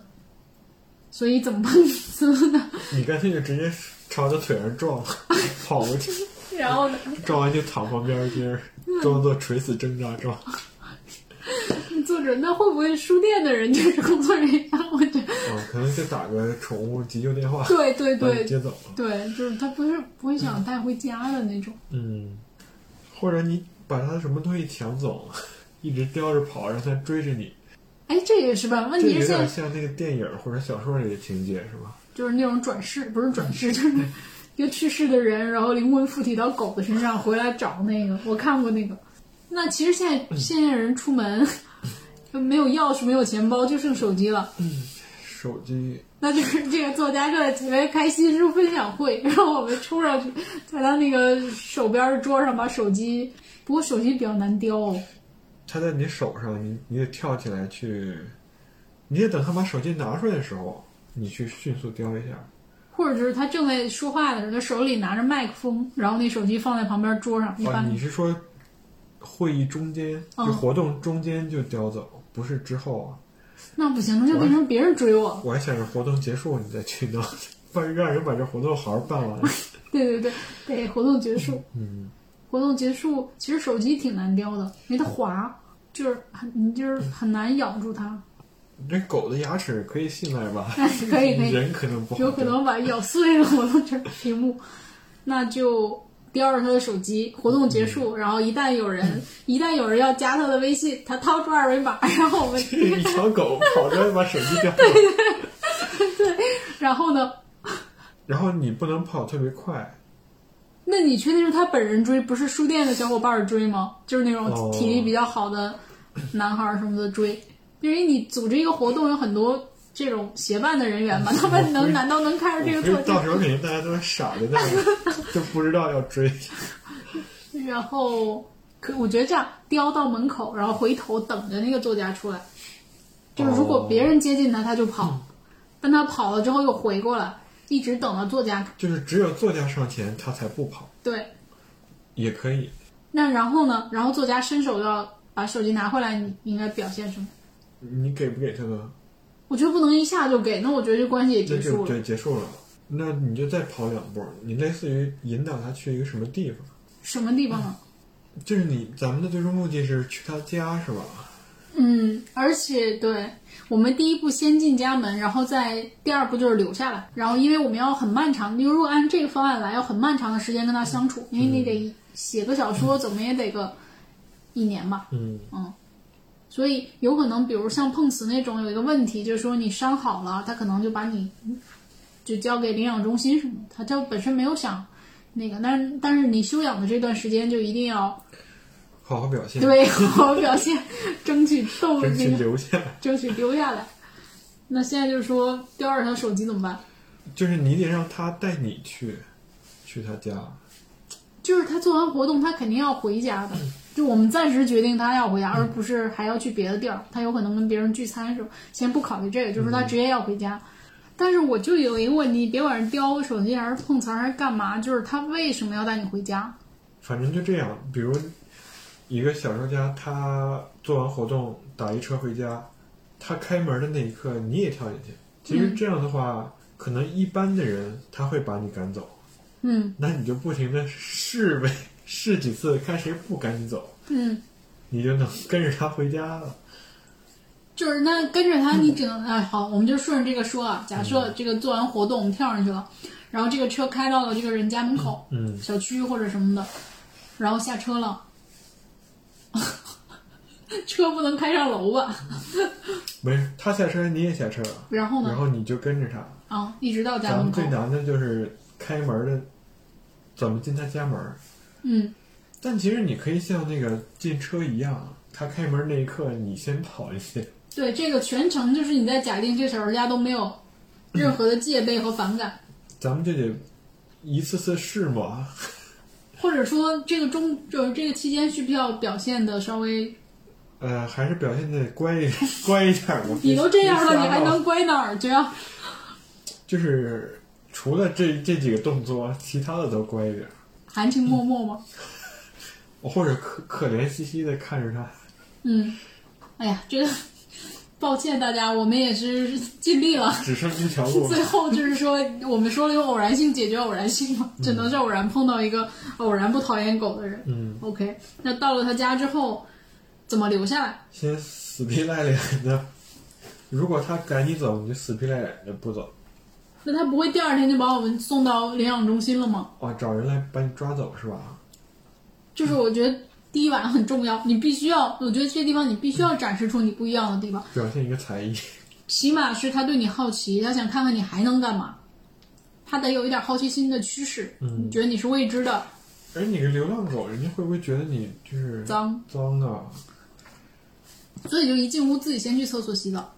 所以怎么碰瓷呢？你干脆就直接朝他腿上撞，跑过去，然后呢，撞完就躺旁边接着装作垂死挣扎撞。作者那会不会书店的人就是工作人员？我觉得，哦，可能就打个宠物急救电话，对对对接走了。对，就是他不是不会想带回家的那种。嗯，或者你把他什么东西抢走，一直叼着跑，让他追着你，哎，这也是吧？问题是现在点像那个电影或者小说里的情节，是吧？就是那种转世，不是转世，就是一个去世的人，然后灵魂附体到狗的身上，回来找那个。我看过那个。那其实现在现在人出门 就没有钥匙，没有钱包，就剩手机了。嗯手机那就是这个作家正在前面开新书分享会，然后我们冲上去，在他那个手边的桌上把手机，不过手机比较难叼哦。它在你手上，你你得跳起来去，你得等他把手机拿出来的时候，你去迅速叼一下。或者就是他正在说话的时候，他手里拿着麦克风，然后那手机放在旁边桌上，一哦，般你是说会议中间就嗯活动中间就叼走，不是之后啊？那不行，那就变成别人追我。我还想着活动结束你再去弄，不 然让人把这活动好好办完。对 对对，得活动结束。嗯，活动结束，其实手机挺难叼的，因为它滑，就是很你就是很难咬住它，这狗的牙齿可以信赖吧？可以可以，人可能不好有可能把咬碎了活动这屏幕，那就叼着他的手机，活动结束，然后一旦有人 一旦有人要加他的微信，他掏出二维码，然后我们 一条狗跑着把手机叼走，然后呢？然后你不能跑特别快，那你确定是他本人追，不是书店的小伙伴儿追吗？就是那种哦体力比较好的男孩儿什么的追，因为你组织一个活动有很多这种协办的人员嘛，他们能难道能看着这个作家？到时候肯定大家都是傻在那儿，就不知道要追。然后可我觉得这样叼到门口，然后回头等着那个作家出来，就是如果别人接近他，他就跑，但他跑了之后又回过来，一直等到作家就是只有作家上前，他才不跑，对。也可以。那然后呢？然后作家伸手要把手机拿回来，你应该表现什么？你给不给他呢？我觉得不能一下就给，那我觉得这关系也结束了。就对，结束了。那你就再跑两步，你类似于引导他去一个什么地方？什么地方呢？就是你咱们的最终目的是去他家是吧？嗯，而且对我们第一步先进家门，然后再第二步就是留下来。然后因为我们要很漫长，你如果按这个方案来，要很漫长的时间跟他相处，因为你得写个小说怎么也得个一年吧。嗯嗯所以有可能，比如像碰瓷那种，有一个问题就是说你伤好了，他可能就把你就交给领养中心什么的，他就本身没有想那个，但是但是你休养的这段时间就一定要好好表现，对 好好表现，争取逗争取那个留下。争取留下来。那现在就是说叼着他手机怎么办？就是你得让他带你去，去他家。就是他做完活动，他肯定要回家的。就我们暂时决定他要回家，而不是还要去别的地儿。他有可能跟别人聚餐时候，先不考虑这个，就是他直接要回家。但是我就有一个问题，别管是叼手机还是碰瓷儿还是干嘛，就是他为什么要带你回家？反正就这样，比如一个小说家，他做完活动打一车回家，他开门的那一刻你也跳进去。其实这样的话，可能一般的人他会把你赶走，嗯那你就不停的试呗，试几次，看谁不赶紧走，嗯，你就能跟着他回家了。就是那跟着他，你只能哎好，我们就顺着这个说啊。假设这个做完活动，我们跳上去了，然后这个车开到了这个人家门口，嗯，小区或者什么的，然后下车了，车不能开上楼吧？没事，他下车你也下车，然后呢？然后你就跟着他。啊，一直到家门口咱们最。难的就是开门的，怎么进他家门。嗯，但其实你可以像那个进车一样，他开门那一刻你先跑一些。对，这个全程就是你在假定这小人家都没有任何的戒备和反感，咱们就得一次次试嘛。或者说这个中就是这个期间需不需要表现的稍微？呃，还是表现的乖一点 乖一点吧。你都这样了，你还能乖哪儿去啊？就是除了这这几个动作，其他的都乖一点，含情脉脉吗？或者可可怜兮兮的看着他。嗯，哎呀，觉得抱歉大家，我们也是尽力了。只剩一条路 最后就是说，我们说了用偶然性解决偶然性嘛，只能是偶然碰到一个偶然不讨厌狗的人。嗯，OK，那到了他家之后，怎么留下来？先死皮赖脸的。如果他赶你走，你就死皮赖脸的不走。那他不会第二天就把我们送到领养中心了吗？哇，找人来把你抓走是吧？就是我觉得第一晚很重要，你必须要，我觉得这些地方你必须要展示出你不一样的地方，表现一个才艺。起码是他对你好奇，他想看看你还能干嘛，他得有一点好奇心的驱使，嗯觉得你是未知的，而你个流浪狗，人家会不会觉得你就是脏，脏啊？所以就一进屋自己先去厕所洗澡。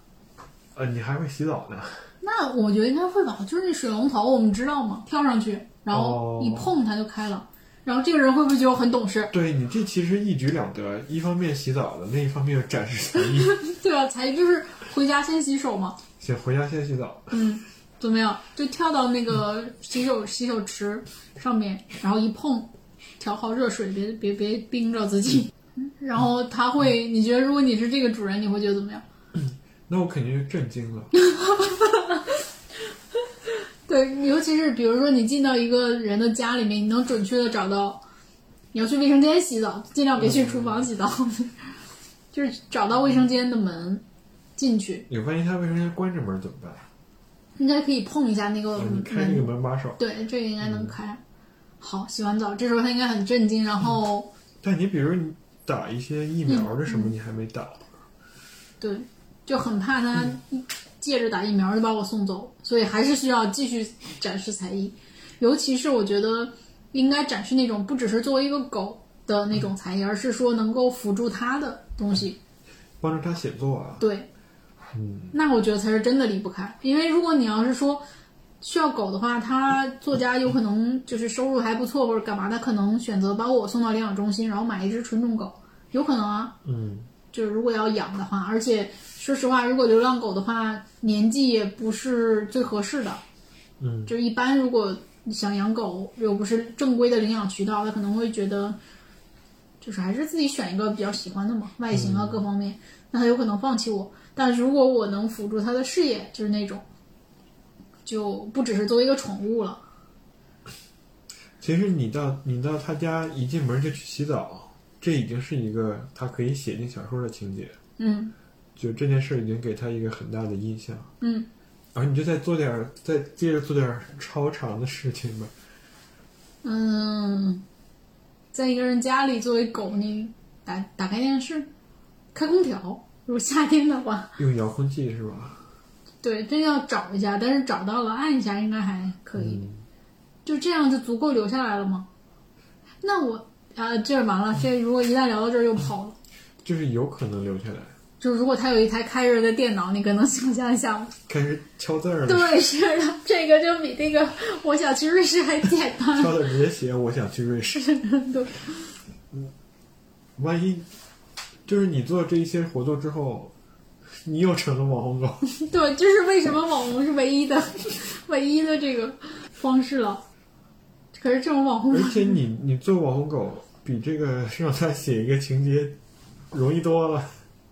呃，你还会洗澡呢？那我觉得应该会吧，就是那水龙头，我们知道嘛，跳上去，然后哦一碰它就开了。然后这个人会不会觉得我很懂事？对你这其实一举两得，一方面洗澡了，另一方面又展示才艺。对啊，才艺就是回家先洗手嘛。先回家先洗澡，嗯，怎么样？就跳到那个洗手洗手池上面，然后一碰，调好热水，别别别冰着自己。然后他会，你觉得如果你是这个主人，你会觉得怎么样？那我肯定是震惊了。对，尤其是比如说你进到一个人的家里面，你能准确的找到你要去卫生间洗澡，尽量别去厨房洗澡，就是找到卫生间的门进去，你万一他卫生间关着门怎么办？应该可以碰一下那个。开那个门把手。对，这个应该能开。好，洗完澡，这时候他应该很震惊，然后、但你比如你打一些疫苗的什么，你还没打。对，就很怕他借着打疫苗就把我送走，所以还是需要继续展示才艺。尤其是我觉得应该展示那种不只是作为一个狗的那种才艺，而是说能够辅助他的东西。帮助他写作啊。对，嗯，那我觉得才是真的离不开。因为如果你要是说需要狗的话，他作家有可能就是收入还不错或者干嘛，他可能选择把我送到领养中心，然后买一只纯种狗，有可能啊。嗯，就是如果要养的话，而且说实话，如果流浪狗的话，年纪也不是最合适的。嗯，就一般如果你想养狗，又不是正规的领养渠道，他可能会觉得，就是还是自己选一个比较喜欢的嘛，外形啊各方面，那他有可能放弃我。但是如果我能辅助他的事业，就是那种，就不只是作为一个宠物了。其实你到你到他家一进门就去洗澡，这已经是一个他可以写进小说的情节。嗯就这件事已经给他一个很大的印象，嗯，然后你就再做点儿，再接着做点儿 超长的事情吧。嗯，在一个人家里作为狗，你打打开电视，开空调，如果夏天的话，用遥控器是吧？对，真要找一下，但是找到了，按一下应该还可以。嗯就这样就足够留下来了吗？那我啊，这完了，这如果一旦聊到这儿又跑了。就是有可能留下来，就是如果他有一台开着的电脑，你可能想象一下吗？开始敲字儿了，对，是的，这个就比那个我想去瑞士还简单。敲字儿直接写我想去瑞士。对，万一就是你做这一些活动之后，你又成了网红狗，对，就是为什么网红是唯一的、唯一的这个方式了。可是这种网红而且你你做网红狗比这个让他写一个情节容易多了。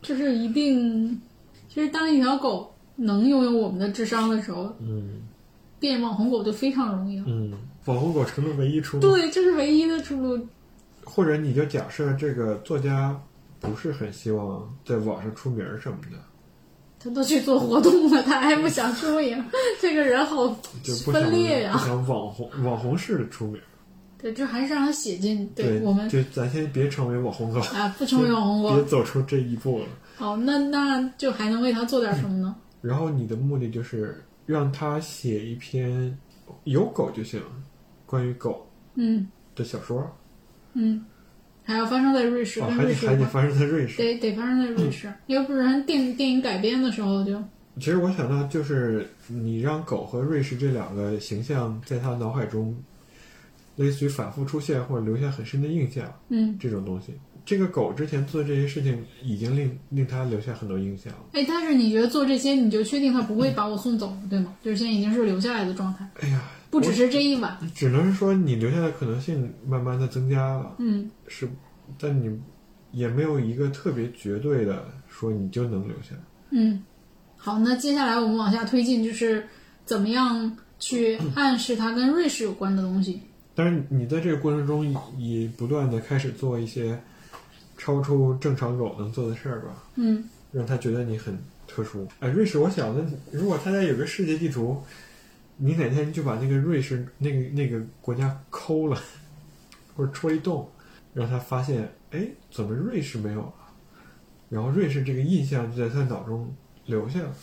就是一定，其实当一条狗能拥有我们的智商的时候，嗯变网红狗就非常容易了。嗯，网红狗成了唯一出路。对，这是唯一的出路。或者你就假设这个作家不是很希望在网上出名儿什么的，他都去做活动了，他还不想出名，这个人好分裂呀、不想网红网红式的出名。对，就还是让他写进对我们就咱先别成为网红狗，啊，不成为网红别。走出这一步了。好，那那就还能为他做点什么呢？然后你的目的就是让他写一篇有狗就行，关于狗嗯的小说嗯，还要发生在瑞士，还得还得发生在瑞士。得得发生在瑞士，要不然电电影改编的时候就其实我想到就是你让狗和瑞士这两个形象在他脑海中，类似于反复出现或者留下很深的印象嗯，这种东西。这个狗之前做的这些事情已经令令他留下很多印象了。哎，但是你觉得做这些，你就确定他不会把我送走，对吗？就是现在已经是留下来的状态，哎呀，不只是这一晚。只能是说你留下的可能性慢慢的增加了，嗯是，但你也没有一个特别绝对的说你就能留下。嗯，好，那接下来我们往下推进，就是怎么样去暗示它跟瑞士有关的东西。但是你在这个过程中也不断的开始做一些超出正常狗能做的事儿吧，嗯让他觉得你很特殊。哎，瑞士，我想的，如果他家有个世界地图，你哪天就把那个瑞士那个那个国家抠了，或者戳一洞，让他发现，哎，怎么瑞士没有了？然后瑞士这个印象就在他脑中留下了。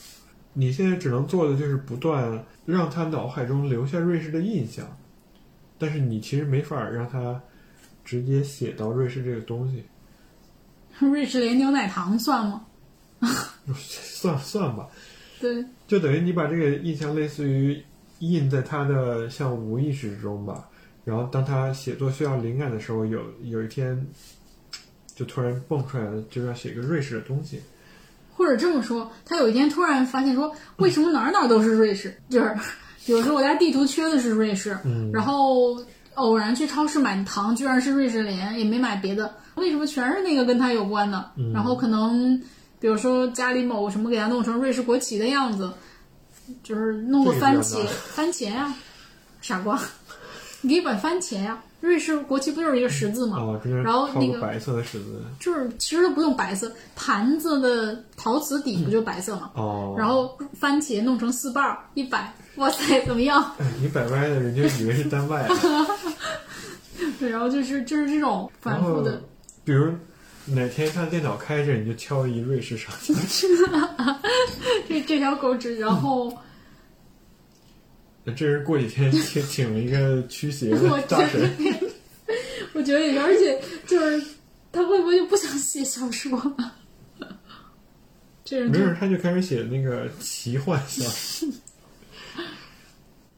你现在只能做的就是不断让他脑海中留下瑞士的印象，但是你其实没法让他直接写到瑞士这个东西。瑞士莲牛奶糖算吗？算算吧，对，就等于你把这个印象类似于印在他的像无意识之中吧。然后当他写作需要灵感的时候，有有一天就突然蹦出来了，就要写一个瑞士的东西。或者这么说，他有一天突然发现说，为什么哪儿哪儿都是瑞士？就是比如说我家地图缺的是瑞士，嗯然后偶然去超市买糖，居然是瑞士莲，也没买别的，为什么全是那个跟他有关的？嗯然后可能比如说家里某什么给他弄成瑞士国旗的样子，就是弄个番茄 番茄呀、傻瓜，你可以摆番茄呀、瑞士国旗不就是一个十字吗？哦，中间然后那个白色的十字。就是其实都不用白色，盘子的陶瓷底不就白色吗？哦，然后番茄弄成四瓣儿一摆，哇塞，怎么样？哎你摆歪了，人家以为是单外。对，然后就是就是这种反复的，，比如哪天他电脑开着，你就敲一瑞士上去。这这条狗只，然后 这人过几天 请请了一个驱邪我的大神。我觉得也是，而且就是他会不会就不想写小说了？这人没准他就开始写那个奇幻小说。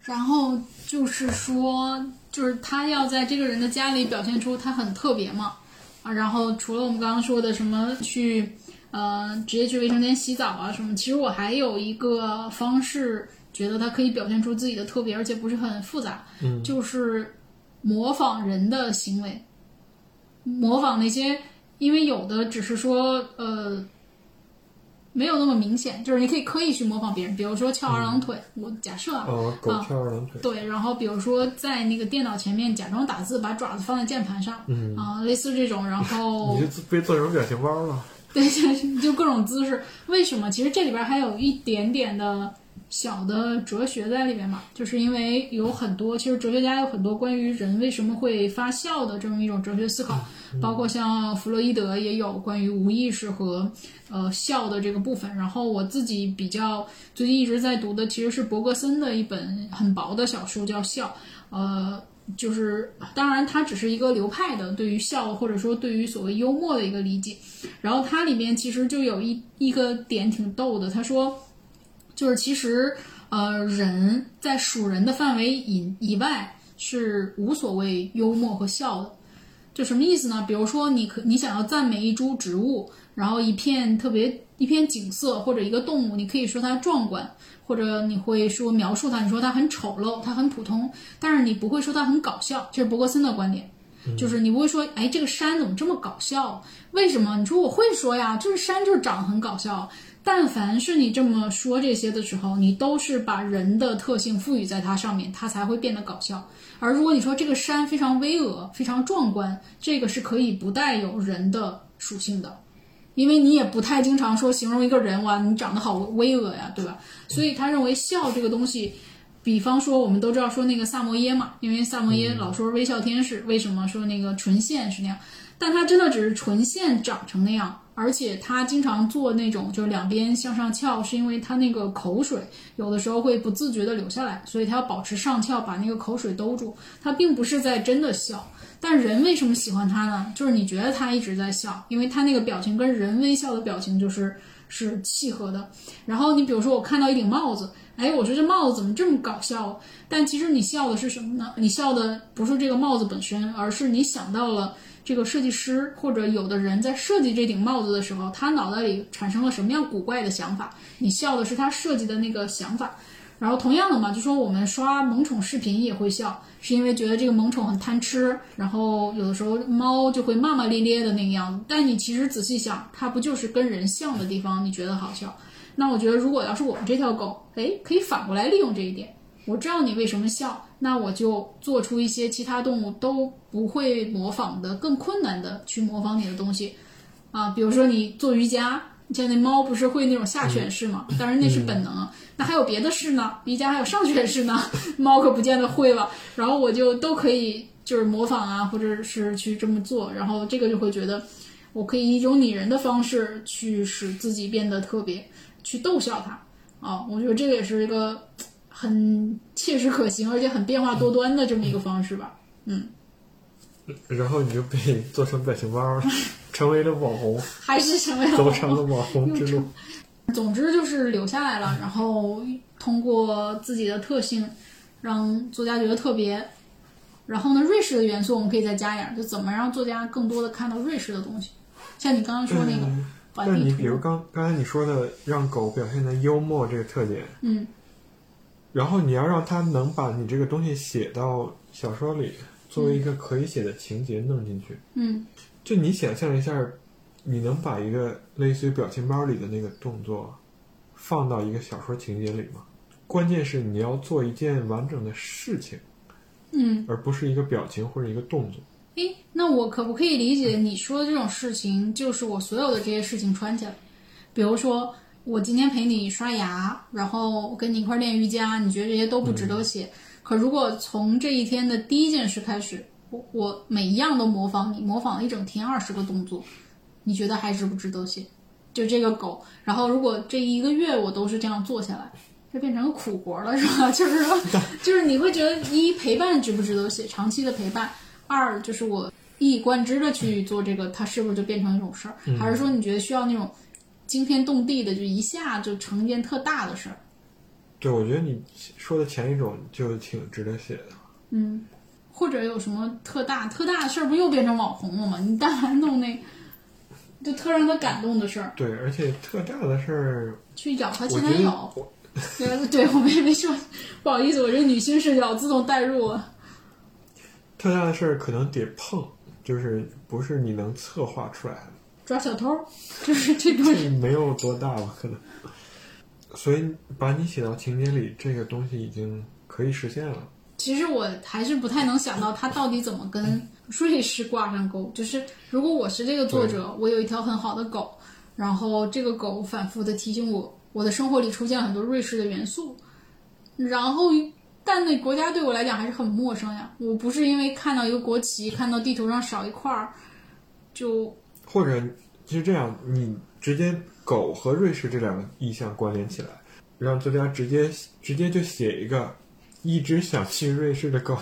然后就是说，就是他要在这个人的家里表现出他很特别嘛，啊，然后除了我们刚刚说的什么去呃直接去卫生间洗澡啊什么，其实我还有一个方式，觉得它可以表现出自己的特别，而且不是很复杂，嗯就是模仿人的行为，模仿那些，因为有的只是说呃。没有那么明显，就是你可以刻意去模仿别人，比如说翘二郎腿，我假设啊，哦，狗翘二郎腿。对，然后比如说在那个电脑前面假装打字，把爪子放在键盘上，嗯啊、类似这种，然后你就被做成表情包了。对，就就各种姿势。为什么？其实这里边还有一点点的小的哲学在里面嘛，就是因为有很多，其实哲学家有很多关于人为什么会发笑的这么一种哲学思考，包括像弗洛伊德也有关于无意识和呃笑的这个部分。然后我自己比较最近一直在读的其实是伯格森的一本很薄的小说，叫《笑》，呃。就是，当然，它只是一个流派的对于笑或者说对于所谓幽默的一个理解。然后它里面其实就有一一个点挺逗的，他说，就是其实呃人在属人的范围以以外是无所谓幽默和笑的。就什么意思呢？比如说你可你想要赞美一株植物，然后一片特别一片景色或者一个动物，你可以说它壮观。或者你会说描述它，你说它很丑陋，它很普通，但是你不会说它很搞笑，这是伯格森的观点，就是你不会说，哎，这个山怎么这么搞笑？为什么？你说我会说呀，就是山就是长得很搞笑。但凡是你这么说这些的时候，你都是把人的特性赋予在它上面，它才会变得搞笑。而如果你说这个山非常巍峨、非常壮观，这个是可以不带有人的属性的。因为你也不太经常说形容一个人哇，你长得好巍峨呀，对吧？所以他认为笑这个东西，比方说我们都知道说那个萨摩耶嘛，因为萨摩耶老说微笑天使，为什么说那个唇线是那样？但它真的只是唇线长成那样，而且他经常做那种就是两边向上翘，是因为他那个口水有的时候会不自觉的流下来，所以他要保持上翘，把那个口水兜住。他并不是在真的笑。但人为什么喜欢他呢？就是你觉得他一直在笑，因为他那个表情跟人微笑的表情就是是契合的。然后你比如说我看到一顶帽子，哎，我说这帽子怎么这么搞笑？但其实你笑的是什么呢？你笑的不是这个帽子本身，而是你想到了这个设计师或者有的人在设计这顶帽子的时候，他脑袋里产生了什么样古怪的想法？你笑的是他设计的那个想法。然后同样的嘛，就说我们刷萌宠视频也会笑，是因为觉得这个萌宠很贪吃，然后有的时候猫就会骂骂咧咧的那个样子。但你其实仔细想，它不就是跟人像的地方，你觉得好笑？那我觉得如果要是我们这条狗，哎，可以反过来利用这一点。我知道你为什么笑，那我就做出一些其他动物都不会模仿的更困难的去模仿你的东西，啊，比如说你做瑜伽。像那猫不是会那种下犬式吗？当然那是本能。那还有别的式呢？瑜伽还有上犬式呢，猫可不见得会了。然后我就都可以就是模仿啊，或者是去这么做。然后这个就会觉得，我可以以一种拟人的方式去使自己变得特别，去逗笑它。啊，我觉得这个也是一个很切实可行，而且很变化多端的这么一个方式吧。嗯。然后你就被做成表情包了，成为了网红，还是成为了走上了网红之路。总之就是留下来了，然后通过自己的特性，让作家觉得特别。然后呢，瑞士的元素我们可以再加一点，就怎么让作家更多的看到瑞士的东西。像你刚刚说那个但是你比如刚刚才你说的，让狗表现的幽默这个特点，嗯，然后你要让他能把你这个东西写到小说里。作为一个可以写的情节弄进去，嗯，就你想象一下，你能把一个类似于表情包里的那个动作放到一个小说情节里吗？关键是你要做一件完整的事情，嗯，而不是一个表情或者一个动作。诶，那我可不可以理解你说的这种事情，就是我所有的这些事情串起来？比如说，我今天陪你刷牙，然后跟你一块练瑜伽，你觉得这些都不值得写？可如果从这一天的第一件事开始，我我每一样都模仿你，模仿了一整天二十个动作，你觉得还值不值得写？就这个狗，然后如果这一个月我都是这样做下来，就变成个苦活了，是吧？就是说，就是你会觉得一陪伴值不值得写？长期的陪伴，二就是我一以贯之的去做这个，它是不是就变成一种事儿？还是说你觉得需要那种惊天动地的，就一下就成一件特大的事儿？对，我觉得你说的前一种就挺值得写的。嗯，或者有什么特大特大的事儿，不又变成网红了吗？你但凡弄那，就特让他感动的事儿。对，而且特大的事儿，去咬他前男友。对，对我们也没说，不好意思，我这女性视角自动带入了。特大的事儿可能得碰，就是不是你能策划出来的。抓小偷，就是 这种。没有多大吧，可能。所以把你写到情节里，这个东西已经可以实现了。其实我还是不太能想到他到底怎么跟瑞士挂上钩。就是如果我是这个作者，我有一条很好的狗，然后这个狗反复的提醒我我的生活里出现很多瑞士的元素，然后但那国家对我来讲还是很陌生呀。我不是因为看到一个国旗，看到地图上少一块儿，就或者是这样，你直接狗和瑞士这两个意象关联起来，让作家直接直接就写一个一只想去瑞士的狗，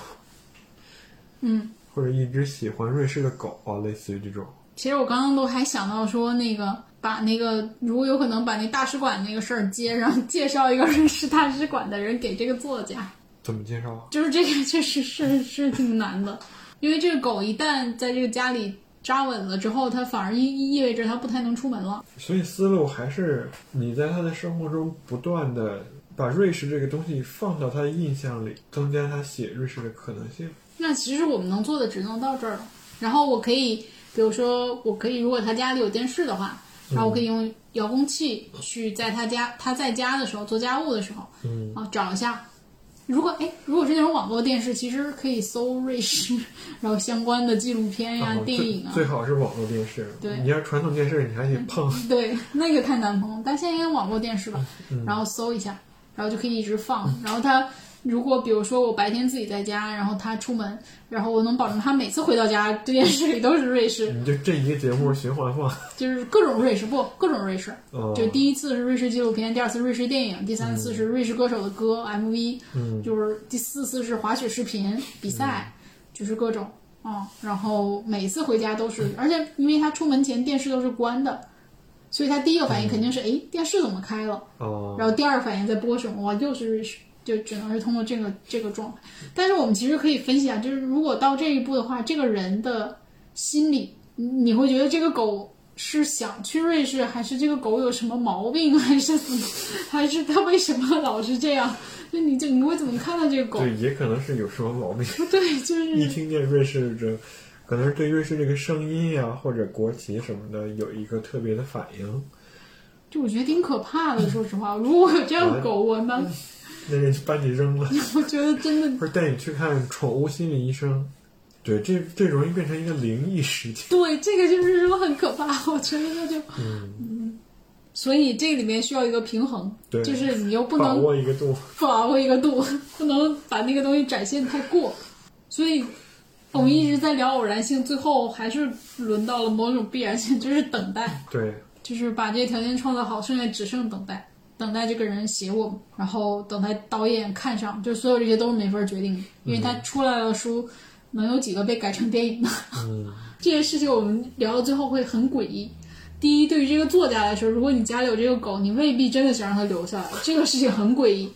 嗯，或者一只喜欢瑞士的狗啊，类似于这种。其实我刚刚都还想到说，那个把那个如果有可能把那大使馆那个事儿接上，介绍一个瑞士大使馆的人给这个作家，怎么介绍啊？就是这个确实是是挺难的，因为这个狗一旦在这个家里扎稳了之后，他反而意意味着他不太能出门了。所以思路还是你在他的生活中不断的把瑞士这个东西放到他的印象里，增加他写瑞士的可能性。那其实我们能做的只能到这儿了。然后我可以，比如说，我可以，如果他家里有电视的话，然后我可以用遥控器去在他家他在家的时候做家务的时候，嗯，啊找一下。如果哎，如果是那种网络电视，其实可以搜瑞士，然后相关的纪录片呀、电影啊最，好是网络电视。对你要传统电视，你还得碰。对，那个太难碰了。但现在应该网络电视吧，嗯然后搜一下，然后就可以一直放。然后他如果比如说我白天自己在家，然后他出门，然后我能保证他每次回到家，这电视里都是瑞士，你就这一个节目循环放。就是各种瑞士，不各种瑞士。哦就第一次是瑞士纪录片，第二次瑞士电影，第三次是瑞士歌手的歌、MV，嗯就是第四次是滑雪视频比赛，就是各种嗯，然后每次回家都是，而且因为他出门前电视都是关的，所以他第一个反应肯定是哎、电视怎么开了？哦，然后第二反应在播什么？哇，又是瑞士，就只能是通过这个这个状态。但是我们其实可以分析啊，就是如果到这一步的话，这个人的心理，你你会觉得这个狗是想去瑞士，还是这个狗有什么毛病，还是怎么，还是它为什么老是这样？就你就你会怎么看待这个狗？对，也可能是有什么毛病。对，就是一听见瑞士这，可能是对瑞士这个声音呀、或者国旗什么的有一个特别的反应。就我觉得挺可怕的。说实话，如果有这样的狗，我妈 那人就把你扔了，我觉得真的不是带你去看宠物心理医生。对，这这容易变成一个灵异事件。对，这个就是说很可怕，我觉得那就嗯，所以这里面需要一个平衡，对就是你又不能把能握一个度。把握一个度，不能把那个东西展现太过。所以我们一直在聊偶然性，最后还是轮到了某种必然性，就是等待，对，就是把这些条件创造好，剩下只剩等待，等待这个人写我，然后等待导演看上，就所有这些都是没法决定的，因为他出来了书能有几个被改成电影的？嗯，这件事情我们聊到最后会很诡异。第一，对于这个作家来说，如果你家里有这个狗，你未必真的想让它留下来，这个事情很诡异。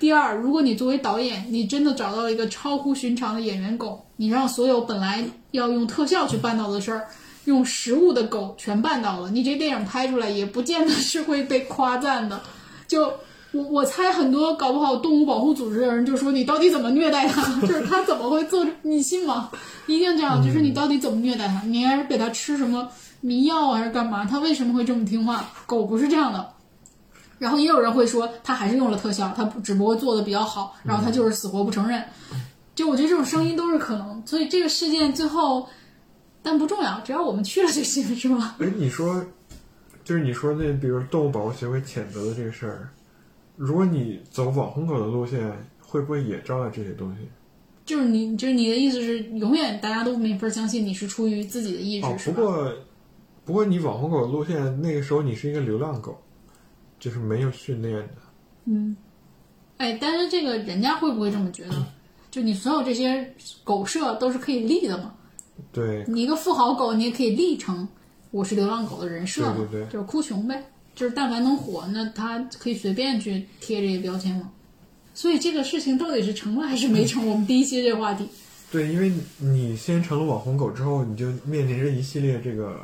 第二，如果你作为导演，你真的找到了一个超乎寻常的演员狗，你让所有本来要用特效去办到的事儿，用实物的狗全办到了，你这电影拍出来也不见得是会被夸赞的。就我我猜很多搞不好动物保护组织的人就说你到底怎么虐待它，就是它怎么会做，你信吗？一定这样，就是你到底怎么虐待它？你还是给它吃什么迷药啊还是干嘛？它为什么会这么听话？狗不是这样的。然后也有人会说，他还是用了特效，他只不过做的比较好，然后他就是死活不承认。就我觉得这种声音都是可能，所以这个事件最后，但不重要，只要我们去了就行，是吧？哎，你说，就是你说那，比如动物保护协会谴责的这个事儿，如果你走网红狗的路线，会不会也招来这些东西？就是你，就是你的意思是，永远大家都没法相信你是出于自己的意志，哦，不过，不过你网红狗的路线，那个时候你是一个流浪狗，就是没有训练的。嗯，哎，但是这个人家会不会这么觉得？就你所有这些狗舍都是可以立的嘛？对，你一个富豪狗，你也可以立成我是流浪狗的人设嘛，对对对就是哭穷呗。就是但凡能火，那他可以随便去贴这些标签嘛。所以这个事情到底是成了还是没成？我们第一期这个话题，对，因为你先成了网红狗之后，你就面临着一系列这个，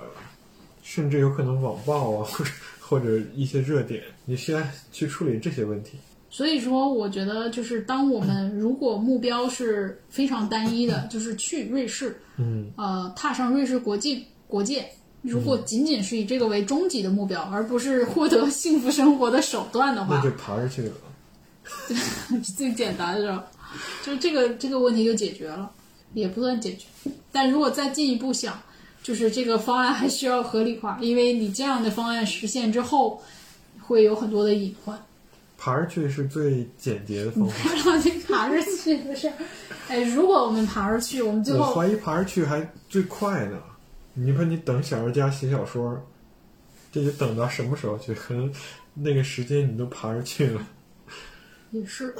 甚至有可能网暴啊，或者或者一些热点，你需要去处理这些问题。所以说，我觉得就是当我们 如果目标是非常单一的，就是去瑞士，嗯，呃，踏上瑞士国际国界，如果仅仅是以这个为终极的目标，而不是获得幸福生活的手段的话那就，爬着去了。最简单的，就？就这个这个问题就解决了，也不算解决。但如果再进一步想，就是这个方案还需要合理化，因为你这样的方案实现之后，会有很多的隐患。爬上去是最简洁的方法。让你爬上去不是？哎，如果我们爬上去，我们最我后怀疑爬上去还最快呢。你说你等小说家写小说，这得等到什么时候去？可能那个时间你都爬着去了。也是。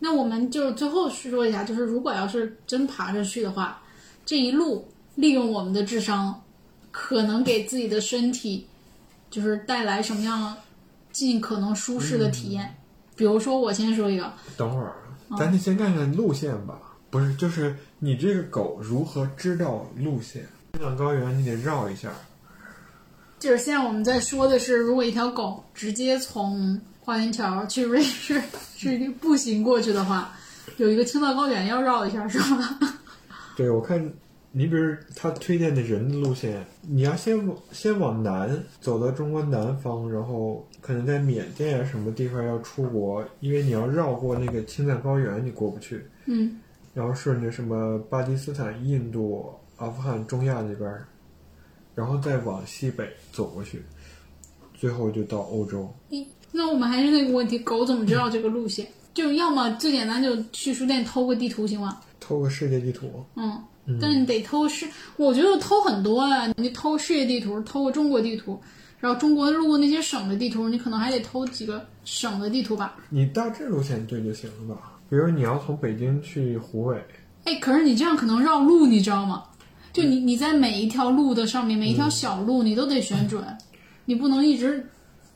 那我们就最后说一下，就是如果要是真爬着去的话，这一路利用我们的智商，可能给自己的身体就是带来什么样尽可能舒适的体验。比如说，我先说一个，等会儿，咱得先看看路线吧。不是，就是你这个狗如何知道路线？青藏高原你得绕一下。就是现在我们在说的是，如果一条狗直接从花园桥去瑞士是步行过去的话，有一个青藏高原要绕一下，是吧？对，我看你比如他推荐的人的路线，你要先往先往南走到中国南方，然后可能在缅甸啊什么地方要出国，因为你要绕过那个青藏高原，你过不去。嗯，然后顺着什么巴基斯坦、印度、阿富汗、中亚那边儿，然后再往西北走过去，最后就到欧洲。那我们还是那个问题，狗怎么知道这个路线？就要么最简单，就去书店偷个地图行吗？偷个世界地图，嗯，但是你得偷世，我觉得偷很多啊，你偷世界地图，偷个中国地图，然后中国路过那些省的地图，你可能还得偷几个省的地图吧。你大致路线对就行了吧？比如你要从北京去湖北，哎，可是你这样可能绕路，你知道吗？就你你在每一条路的上面，每一条小路你都得选准，你不能一直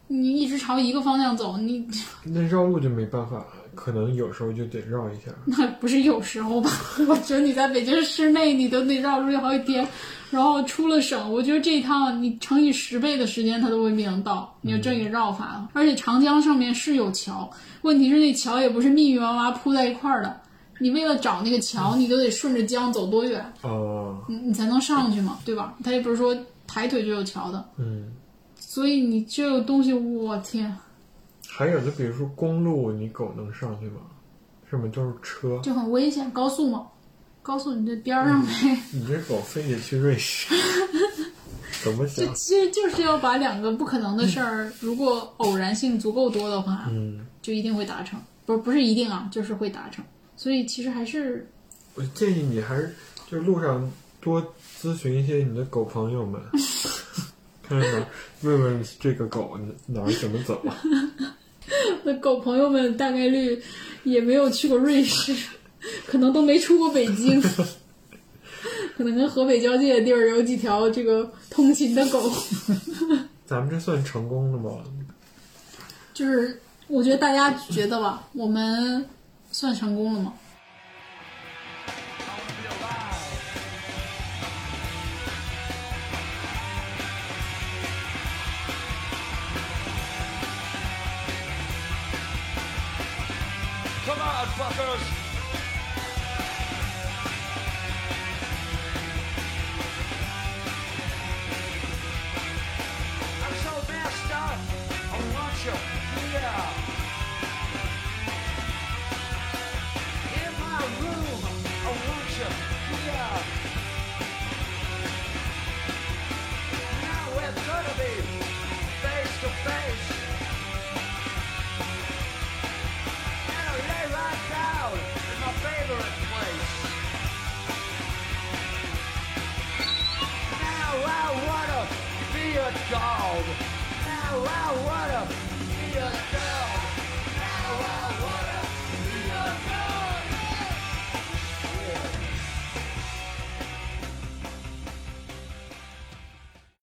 你一直朝一个方向走，你 那绕路就没办法，可能有时候就得绕一下。那不是有时候吧？我觉得你在北京市内，你都得绕路好几天，然后出了省，我觉得这一趟你乘以十倍的时间，它都未必能到。你就这个绕法，而且长江上面是有桥，问题是那桥也不是密密麻麻铺在一块儿的，你为了找那个桥，你都得顺着江走多远，哦，你你才能上去嘛，对吧？它也不是说抬腿就有桥的，嗯，所以你这个东西，我天，还有就比如说公路，你狗能上去吗？上面都是车，就很危险。高速嘛，高速你这边儿上呗。你这狗非得去瑞士，怎么这想？其实就是要把两个不可能的事儿，如果偶然性足够多的话，嗯，就一定会达成。不是不是一定啊，就是会达成。所以其实还是我建议你还是就是路上多咨询一些你的狗朋友们，看看问问这个狗哪儿怎么走。那狗朋友们大概率也没有去过瑞士，可能都没出过北京，可能跟河北交界的地儿有几条这个通勤的狗。咱们这算成功了吗？就是我觉得大家觉得吧，我们算成功了吗？Come on, fuckers!